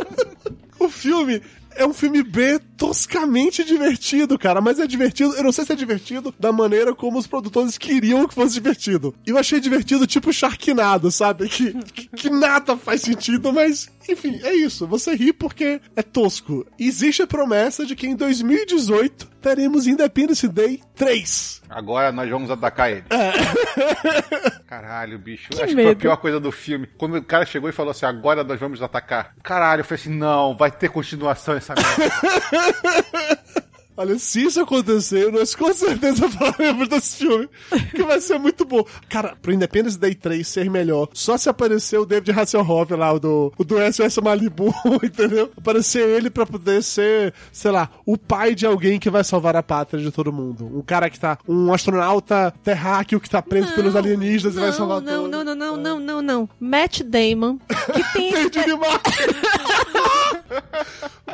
o filme é um filme B toscamente divertido, cara. Mas é divertido, eu não sei se é divertido da maneira como os produtores queriam que fosse divertido. Eu achei divertido tipo Sharknado, sabe? Que, que, que nada faz sentido, mas enfim, é isso. Você ri porque é tosco. Existe a promessa de que em 2018 teremos Independence Day 3. Agora nós vamos atacar ele. Caralho, bicho. Acho que foi a medo. pior coisa do filme. Quando o cara chegou e falou assim, agora nós vamos atacar. Caralho, eu falei assim, não, vai ter continuação essa merda. Olha, se isso acontecer, nós com certeza falaremos desse filme, que vai ser muito bom. Cara, pro Independence Day 3 ser melhor, só se aparecer o David Hasselhoff lá, o do, o do SOS Malibu, entendeu? Aparecer ele pra poder ser, sei lá, o pai de alguém que vai salvar a pátria de todo mundo. Um cara que tá, um astronauta terráqueo que tá preso pelos alienígenas e vai salvar não, todos. não, não, não, não, não, não. Matt Damon, que tem.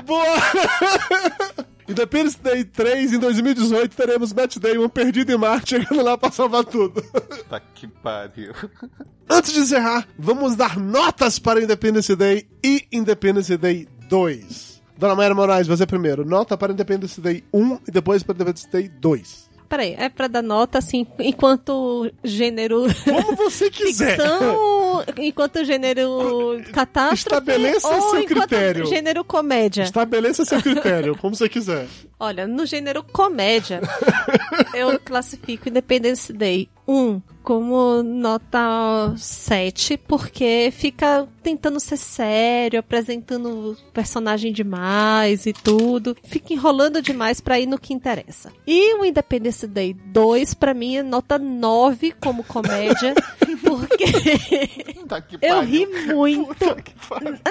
Boa! Independence Day 3, em 2018, teremos Matt Damon perdido em Marte, chegando lá pra salvar tudo. tá que pariu. Antes de encerrar, vamos dar notas para Independence Day e Independence Day 2. Dona Mayra Moraes, você primeiro. Nota para Independence Day 1 e depois para Independence Day 2. Peraí, é pra dar nota, assim, enquanto gênero. Como você quiser. Ficção, enquanto gênero catástrofe. Estabeleça ou seu enquanto critério. gênero comédia. Estabeleça seu critério, como você quiser. Olha, no gênero comédia, eu classifico Independence Day 1 como nota 7, porque fica tentando ser sério, apresentando personagem demais e tudo. Fica enrolando demais pra ir no que interessa. E o Independence Day 2, pra mim, é nota 9 como comédia, porque Tá eu ri muito.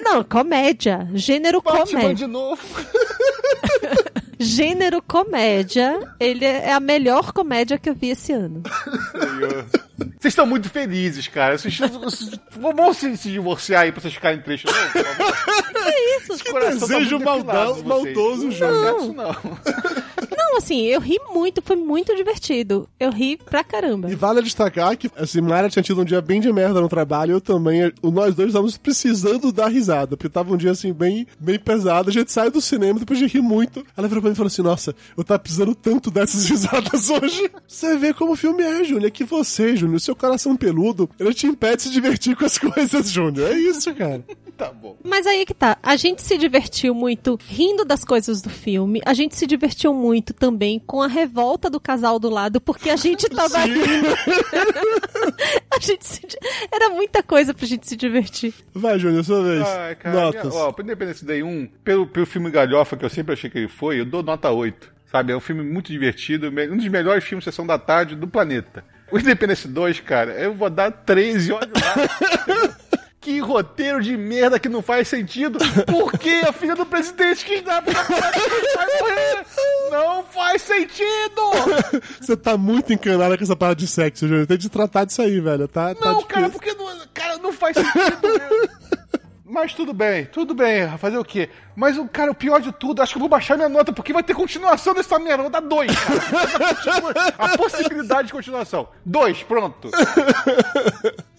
Não, comédia. Gênero Batman comédia. de novo. Gênero comédia, ele é a melhor comédia que eu vi esse ano. Senhor. Vocês estão muito felizes, cara. Vocês, vocês- vamos se, se divorciar aí pra vocês ficarem tristes. Não, por favor. Isso. Tá desejo vocês. maldoso, Não Júnior. dá certo, não. Não, assim, eu ri muito, foi muito divertido. Eu ri pra caramba. E vale destacar que, assim, Mayra tinha tido um dia bem de merda no trabalho, eu também, o- nós dois estávamos precisando dar risada, porque tava um dia, assim, bem, bem pesado, a gente sai do cinema, depois de rir muito, ela virou pra mim e falou assim, nossa, eu tava precisando tanto dessas risadas hoje. Você vê como o filme é, Júnior, é que você, Júnior, seu coração peludo, ele te impede de se divertir com as coisas, Júnior, é isso, cara. Tá bom. Mas aí que tá, a gente se divertiu muito rindo das coisas do filme, a gente se divertiu muito também com a revolta do casal do lado, porque a gente tava rindo. a gente se... Era muita coisa pra gente se divertir. Vai, Júnior, sua vez. Ai, cara, Notas. minha- ó, pro Independence Day 1, pelo, pelo filme galhofa que eu sempre achei que ele foi, eu dou nota 8. Sabe, é um filme muito divertido, um dos melhores filmes de Sessão da Tarde do planeta. O Independence 2, cara, eu vou dar 13, olha lá. Que roteiro de merda que não faz sentido. Por que a filha do presidente quis dar pra? Não faz sentido! Você tá muito encanada com essa parada de sexo, Júnior, tem de tratar disso aí, velho, tá, tá Não, difícil. cara, porque não, cara, não faz sentido. Mas tudo bem, tudo bem, fazer o quê? Mas o cara, o pior de tudo, acho que eu vou baixar minha nota, porque vai ter continuação dessa merda. Vou dar dois, cara. A possibilidade de continuação. Dois, pronto.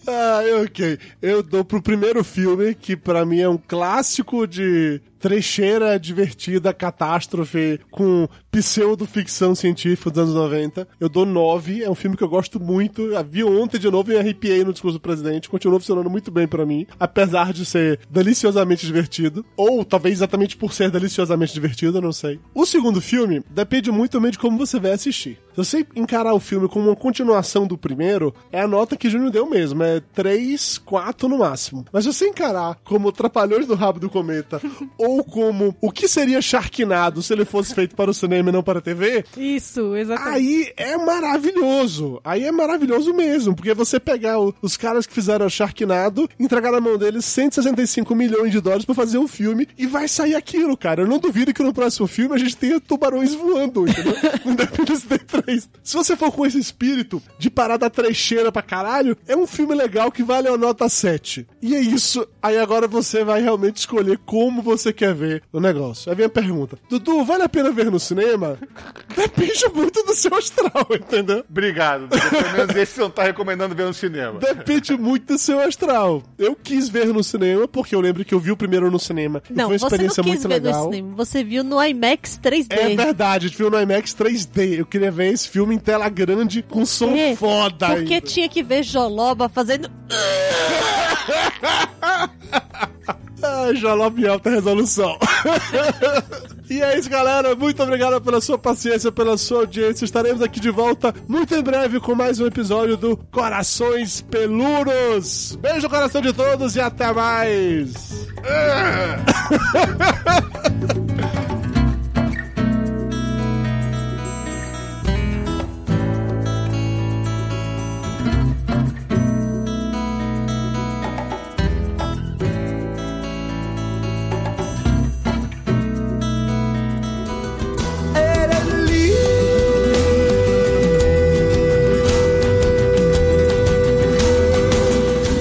Ah, ok. Eu dou pro primeiro filme, que pra mim é um clássico de trecheira divertida, catástrofe, com pseudo-ficção científica dos anos 90. Eu dou 9, é um filme que eu gosto muito. Eu vi ontem de novo e arrepiei no discurso do presidente. Continua funcionando muito bem pra mim, apesar de ser deliciosamente divertido. Ou talvez exatamente por ser deliciosamente divertido, eu não sei. O segundo filme depende muito também de como você vai assistir. Se você encarar o filme como uma continuação do primeiro, é a nota que Júnior deu mesmo, é 3, 4 no máximo. Mas se você encarar como Trapalhões do Rabo do Cometa, ou como o que seria Sharknado se ele fosse feito para o cinema e não para a TV, Isso, exatamente. Aí é maravilhoso. Aí é maravilhoso mesmo. Porque você pegar o- os caras que fizeram Sharknado, entregar na mão deles 165 milhões de dólares pra fazer um filme e vai sair aquilo, cara. Eu não duvido que no próximo filme a gente tenha tubarões voando, entendeu? no Independence Day 3. Se você for com esse espírito de parada trecheira pra caralho, é um filme legal que vale a nota 7. E é isso. Aí agora você vai realmente escolher como você quer ver o negócio. Aí vem a pergunta: Dudu, vale a pena ver no cinema? Depende muito do seu astral, entendeu? Obrigado. Dudu. Pelo menos esse você não tá recomendando ver no cinema. Depende muito do seu astral. Eu quis ver no cinema, porque eu lembro que eu vi o primeiro no cinema. e Não, foi uma você não experiência quis muito ver legal. no cinema, você viu no IMAX 3D. É verdade, a gente viu no IMAX 3D. Eu queria ver esse filme em tela grande com som É, foda Porque ainda. tinha que ver Joloba fazendo. Ah, Jalope em alta resolução. E é isso, galera. Muito obrigado pela sua paciência, pela sua audiência. Estaremos aqui de volta muito em breve com mais um episódio do Corações Peludos. Beijo no coração de todos e até mais.